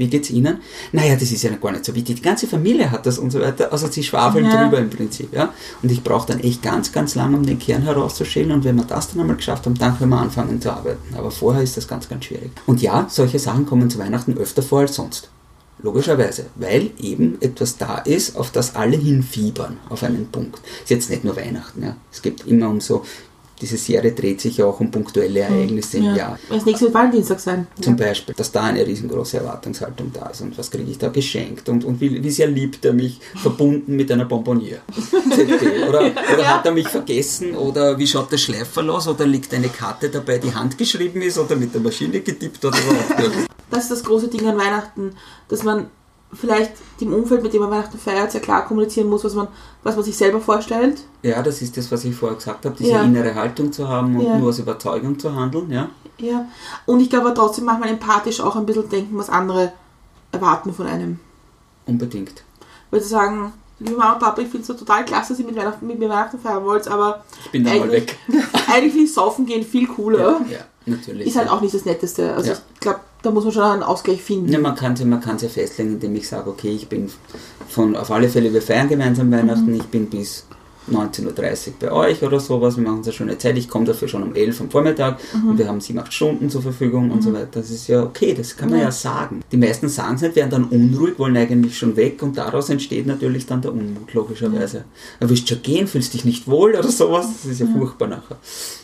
Wie geht's ihnen? Naja, das ist ja gar nicht so wichtig. Die ganze Familie hat das und so weiter. Also sie schwafeln Ja. drüber im Prinzip, ja. Und ich brauche dann echt ganz, ganz lange, um den Kern herauszuschälen. Und wenn wir das dann einmal geschafft haben, dann können wir anfangen zu arbeiten. Aber vorher ist das ganz, ganz schwierig. Und ja, solche Sachen kommen zu Weihnachten öfter vor als sonst. Logischerweise, weil eben etwas da ist, auf das alle hinfiebern, auf einen Punkt. Ist jetzt nicht nur Weihnachten, ja. Es gibt immer um so, diese Serie dreht sich ja auch um punktuelle Ereignisse im Jahr. Das nächste wird Valentinstag sein. Zum Beispiel, dass da eine riesengroße Erwartungshaltung da ist und was kriege ich da geschenkt und, und wie, wie sehr liebt er mich verbunden mit einer Bonbonniere. ZD. Oder, oder Ja. hat er mich vergessen oder wie schaut der Schleifer los oder liegt eine Karte dabei, die handgeschrieben ist oder mit der Maschine getippt oder was? Das ist das große Ding an Weihnachten, dass man vielleicht dem Umfeld, mit dem man Weihnachten feiert, sehr klar kommunizieren muss, was man, was man sich selber vorstellt. Ja, das ist das, was ich vorher gesagt habe, diese Ja. innere Haltung zu haben und Ja. nur aus Überzeugung zu handeln. Ja? Ja. Und ich glaube aber trotzdem manchmal empathisch auch ein bisschen denken, was andere erwarten von einem. Unbedingt. Weil sie sagen, liebe Mama und Papa, ich finde es so total klasse, dass ihr mit, Weihnachten, mit mir Weihnachten feiern wollt, aber Ich bin da mal weg. eigentlich finde ich Saufen gehen viel cooler. Ja, ja, natürlich. Ist halt auch nicht das Netteste. Also ich glaube, da muss man schon einen Ausgleich finden. Ja, man kann es man kann's ja festlegen, indem ich sage, okay, ich bin von, auf alle Fälle, wir feiern gemeinsam Weihnachten, ich bin bis 19.30 Uhr bei euch oder sowas, wir machen uns eine schöne Zeit, ich komme dafür schon um 11 am Vormittag und wir haben 7, 8 Stunden zur Verfügung und so weiter. Das ist ja okay, das kann man ja, Ja. sagen. Die meisten sagen es nicht, werden dann unruhig, wollen eigentlich schon weg und daraus entsteht natürlich dann der Unmut, logischerweise. Du willst schon gehen, fühlst dich nicht wohl oder sowas, das ist ja furchtbar nachher.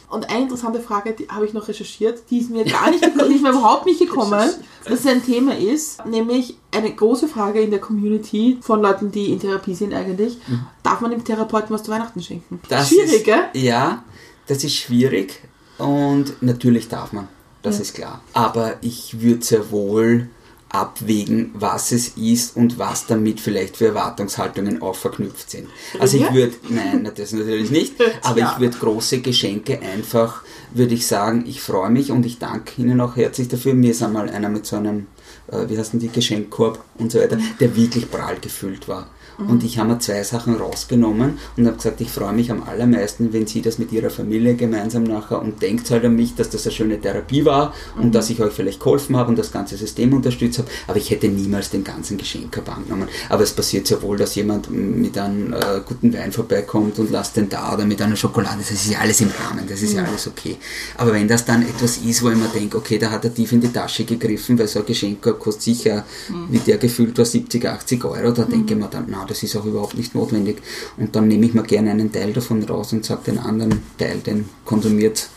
Und eine interessante Frage, die habe ich noch recherchiert, die ist mir gar nicht, die ist mir überhaupt nicht gekommen, dass es ein Thema ist, nämlich eine große Frage in der Community von Leuten, die in Therapie sind eigentlich. Darf man dem Therapeuten was zu Weihnachten schenken? Mhm. Das Schwierig, ist, gell? Ja, das ist schwierig und natürlich darf man, das Ja. ist klar. Aber ich würde sehr wohl abwägen, was es ist und was damit vielleicht für Erwartungshaltungen auch verknüpft sind. Also ich würde, nein, das natürlich nicht, aber ich würde große Geschenke einfach, würde ich sagen, ich freue mich und ich danke Ihnen auch herzlich dafür. Mir ist einmal einer mit so einem, äh, wie heißt denn die, Geschenkkorb und so weiter, der wirklich prall gefüllt war. Und ich habe mir zwei Sachen rausgenommen und habe gesagt, ich freue mich am allermeisten, wenn Sie das mit Ihrer Familie gemeinsam nachher und denkt halt an mich, dass das eine schöne Therapie war und dass ich euch vielleicht geholfen habe und das ganze System unterstützt habe. Aber ich hätte niemals den ganzen Geschenkkorb angenommen. Aber es passiert sehr wohl, dass jemand mit einem äh, guten Wein vorbeikommt und lasst den da oder mit einer Schokolade. Das ist ja alles im Rahmen, das ist ja alles okay. Aber wenn das dann etwas ist, wo ich mir denke, okay, da hat er tief in die Tasche gegriffen, weil so ein Geschenkkorb kostet sicher, wie der gefüllt war, 70, 80 Euro, da denke ich mir dann, na, das ist auch überhaupt nicht notwendig. Und dann nehme ich mir gerne einen Teil davon raus und sage den anderen Teil, den konsumiert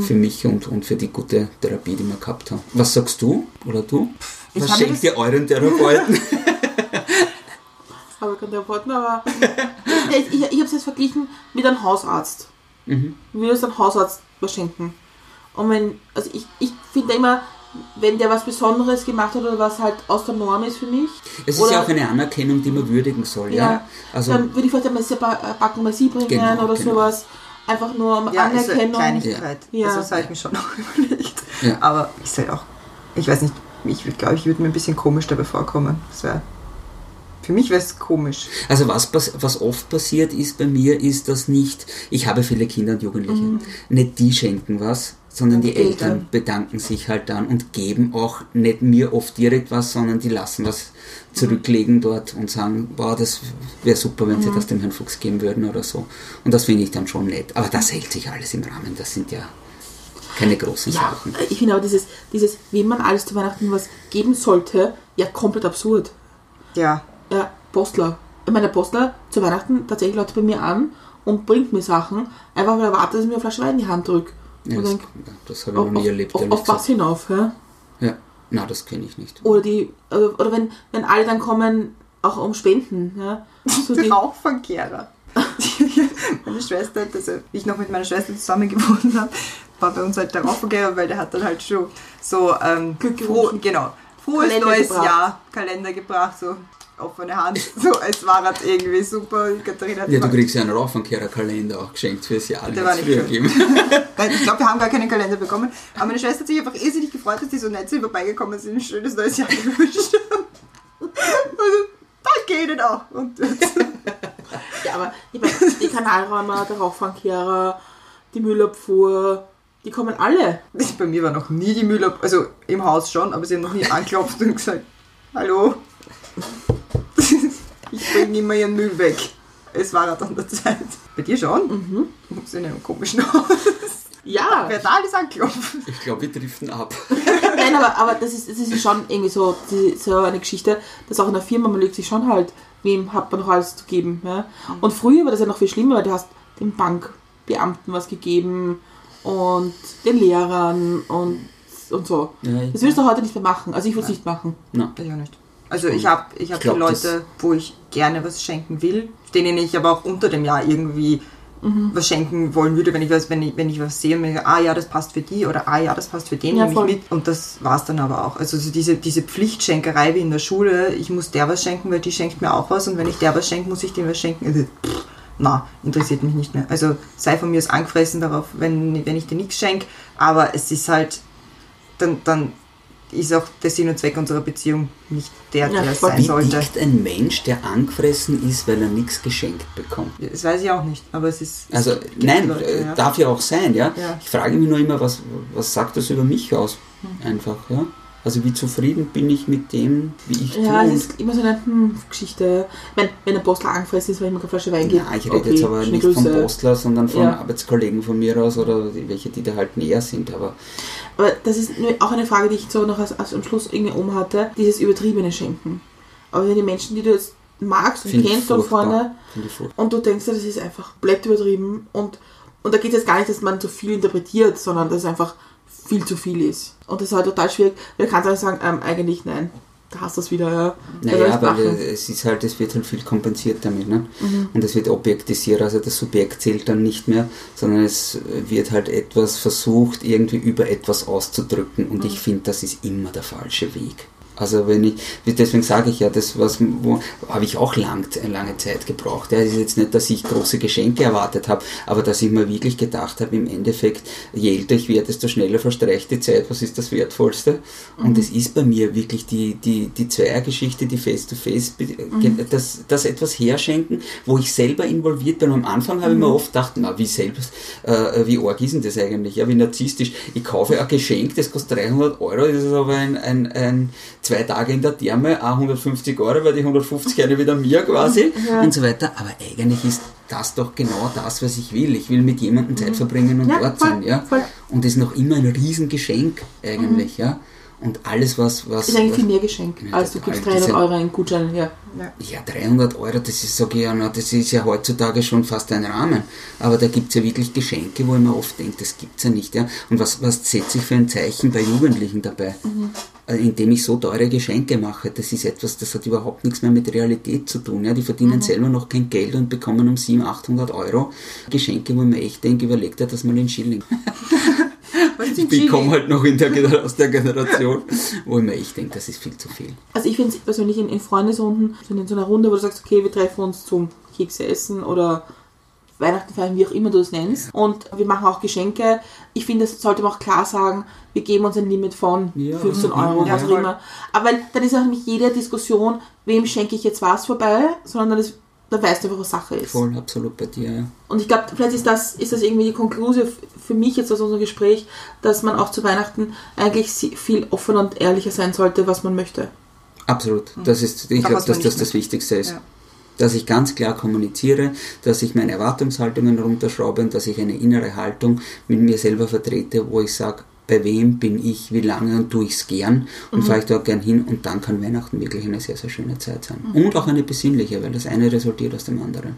für mich und, und für die gute Therapie, die wir gehabt haben. Was sagst du oder du? Ich Was schenkt ihr euren Therapeuten? Habe ich keinen Therapeuten, aber ich, ich, ich habe es jetzt verglichen mit einem Hausarzt. Mhm. Wie würdest du einem Hausarzt was schenken? Und wenn, also ich, ich finde immer, wenn der was Besonderes gemacht hat oder was halt aus der Norm ist für mich, Es ist Oder- ja auch eine Anerkennung, die man würdigen soll, ja. Ja, Also, dann würde ich vielleicht einmal eine Packung Messi bringen Genau, oder genau. sowas. Einfach nur um Ja, ist eine Anerkennung. Kleinigkeit. Ja. Also das habe ich mir schon auch überlegt. Ja. Aber ist halt auch, ich weiß nicht, ich glaube, ich würde mir ein bisschen komisch dabei vorkommen. Das wäre, für mich wäre es komisch. Also was, was oft passiert ist bei mir, ist, dass nicht, ich habe viele Kinder und Jugendliche, nicht die schenken was, sondern die Eltern. Bedanken sich halt dann und geben auch nicht mir oft direkt was, sondern die lassen was zurücklegen dort und sagen, wow, das wäre super, wenn sie das dem Herrn Fuchs geben würden oder so. Und das finde ich dann schon nett. Aber das hält sich alles im Rahmen, das sind ja keine großen Ja, Sachen. ich finde aber dieses, dieses, wem man alles zu Weihnachten was geben sollte, ja komplett absurd. Ja, Ja, Postler. Ich meine, der Postler zu Weihnachten tatsächlich läuft bei mir an und bringt mir Sachen, einfach weil er wartet, dass ich mir eine Flasche Wein in die Hand drücke. Ja, das, das habe ich auf, noch nie auf, erlebt. auf, auf was gesagt. hinauf, ja? Ja, na, das kenne ich nicht. Oder die, oder, oder wenn, wenn alle dann kommen, auch um Spenden, ja? So die, Rauchverkehrer. meine Schwester, also ich noch mit meiner Schwester zusammen gewohnt habe, war bei uns halt der Raufengeber, weil der hat dann halt schon so ähm, Glück froh, genau, frohes Kalender neues gebracht. Jahr, Kalender gebracht, so offene Hand, so als war das irgendwie super. Katharina hat Ja, du kriegst ja einen Raufenkehrerkalender auch geschenkt fürs Jahr. Der war nicht gegeben. Weil ich glaube, wir haben gar keinen Kalender bekommen. Aber meine Schwester hat sich einfach irrsinnig gefreut, dass die so nett sind vorbeigekommen sind, ein schönes neues Jahr gewünscht haben. Danke Ihnen auch. Und Ja, aber ich meine, die Kanalräumer, der Rauchfangkehrer, die Müllabfuhr, die kommen alle. bei mir war noch nie die Müll, also im Haus schon, aber sie haben noch nie angeklopft und gesagt, hallo, ich bringe immer ihren Müll weg. Es war halt an der Zeit. Bei dir schon? Mhm. In einem komischen Haus. Ja, Wer da alles anklopft. Ich glaube, wir driften ab. nein, aber, aber das, ist, das ist schon irgendwie so, so eine Geschichte, dass auch in der Firma, man legt sich schon halt, wem hat man noch alles zu geben. Ja? Und früher war das ja noch viel schlimmer, weil du hast den Bankbeamten was gegeben und den Lehrern und, und so. Ja, Das willst du heute nicht mehr machen. Also ich würde es nicht machen. Na, Ich auch nicht. Also ich habe ich hab Ich glaub, die Leute, wo ich gerne was schenken will, denen ich aber auch unter dem Jahr irgendwie was schenken wollen würde, wenn ich was, wenn ich, wenn ich was sehe und mir denke, ah ja, das passt für die oder ah ja, das passt für den, Ja, voll. ich mit. Und das war's dann aber auch. Also so diese, diese Pflichtschenkerei wie in der Schule, ich muss der was schenken, weil die schenkt mir auch was und wenn ich der was schenke, muss ich dem was schenken. Also, pff, na, interessiert mich nicht mehr. Also sei von mir aus angefressen darauf, wenn, wenn ich dir nichts schenke, aber es ist halt, dann, dann ist auch der Sinn und Zweck unserer Beziehung nicht der, Ja, der voll. sein Wie sollte. tickt ein Mensch, der angefressen ist, weil er nichts geschenkt bekommt? Das weiß ich auch nicht, aber es ist. es Also, nein, Leute, äh, ja. darf ja auch sein, ja? Ja. Ich frage mich nur immer, was, was sagt das über mich aus? Einfach, ja? Also, wie zufrieden bin ich mit dem, wie ich Ja, tue? es ist immer so eine hm, Geschichte. Wenn, wenn ein Postler angefressen ist, weil ich mir keine Flasche Wein gebe. Nein, ich rede jetzt aber nicht vom. Postler, sondern von Ja. Arbeitskollegen von mir aus oder die, welche, die da halt näher sind. Aber Aber das ist auch eine Frage, die ich so noch als, als am Schluss irgendwie um hatte. Dieses übertriebene Schenken. Aber wenn die Menschen, die du jetzt magst und kennst furchtbar. vorne und du denkst, das ist einfach blöd übertrieben und, und da geht es jetzt gar nicht, dass man zu viel interpretiert, sondern dass es einfach viel zu viel ist. Und das ist halt total schwierig, du kannst auch sagen, ähm, eigentlich nein, da hast du es wieder, ja. Naja, weil äh, es ist halt, es wird halt viel kompensiert damit, ne? Mhm. Und es wird objektisiert, also das Subjekt zählt dann nicht mehr, sondern es wird halt etwas versucht, irgendwie über etwas auszudrücken und Mhm. ich finde, das ist immer der falsche Weg. Also wenn ich, deswegen sage ich ja, das was, habe ich auch lang, lange Zeit gebraucht. Ja, es ist jetzt nicht, dass ich große Geschenke erwartet habe, aber dass ich mir wirklich gedacht habe, im Endeffekt, je älter ich werde, desto schneller verstreicht die Zeit, was ist das Wertvollste? Und es ist bei mir wirklich die, die, die Zweiergeschichte, die Face-to-Face, das, das etwas herschenken, wo ich selber involviert bin. Am Anfang habe ich mir oft gedacht, na, wie selbst, äh, wie arg ist denn das eigentlich? Ja, wie narzisstisch. Ich kaufe ein Geschenk, das kostet 300 Euro, das ist aber ein, ein, ein zwei Tage in der Therme, auch 150 Euro, weil die 150 eine wieder mir quasi und so weiter. Aber eigentlich ist das doch genau das, was ich will. Ich will mit jemandem Zeit verbringen und Ja, dort voll, sein, ja. voll. Und das ist noch immer ein Riesengeschenk eigentlich, ja. Und alles, was, was, ist eigentlich was viel mehr Geschenk, Ja, als du gibst 300 Diese- Euro in Gutschein, ja. ja, 300 Euro, das ist, sag ich ja, das ist ja heutzutage schon fast ein Rahmen. Aber da gibt's ja wirklich Geschenke, wo ich mir oft denke, das gibt's ja nicht. Ja? Und was, was setze ich für ein Zeichen bei Jugendlichen dabei? Äh, Indem ich so teure Geschenke mache. Das ist etwas, das hat überhaupt nichts mehr mit Realität zu tun. Ja? Die verdienen selber noch kein Geld und bekommen um 700, 800 Euro Geschenke, wo ich mir echt denke, überlegt er das mal in Schilling. Ich komme halt noch der, aus der Generation, wo ich mir echt denke, das ist viel zu viel. Also ich finde es persönlich in, in Freundesrunden, in so einer Runde, wo du sagst, okay, wir treffen uns zum Kekse essen oder Weihnachten feiern, wie auch immer du es nennst. Und wir machen auch Geschenke. Ich finde, das sollte man auch klar sagen, wir geben uns ein Limit von Ja, 15 mhm, Euro, ja, was auch immer. Aber weil, dann ist auch nicht jede Diskussion, wem schenke ich jetzt was vorbei, sondern dann ist, da weißt du einfach, was Sache ist. Voll, absolut bei dir, ja. Und ich glaube, vielleicht ist das, ist das irgendwie die Konklusion für mich jetzt aus unserem Gespräch, dass man auch zu Weihnachten eigentlich viel offener und ehrlicher sein sollte, was man möchte. Absolut. Das ist, ich glaube, dass das das Wichtigste ist. Ja. Dass ich ganz klar kommuniziere, dass ich meine Erwartungshaltungen runterschraube und dass ich eine innere Haltung mit mir selber vertrete, wo ich sage, bei wem bin ich, wie lange und tue ich es gern und fahre ich dort gern hin und dann kann Weihnachten wirklich eine sehr, sehr schöne Zeit sein. Und auch eine besinnliche, weil das eine resultiert aus dem anderen.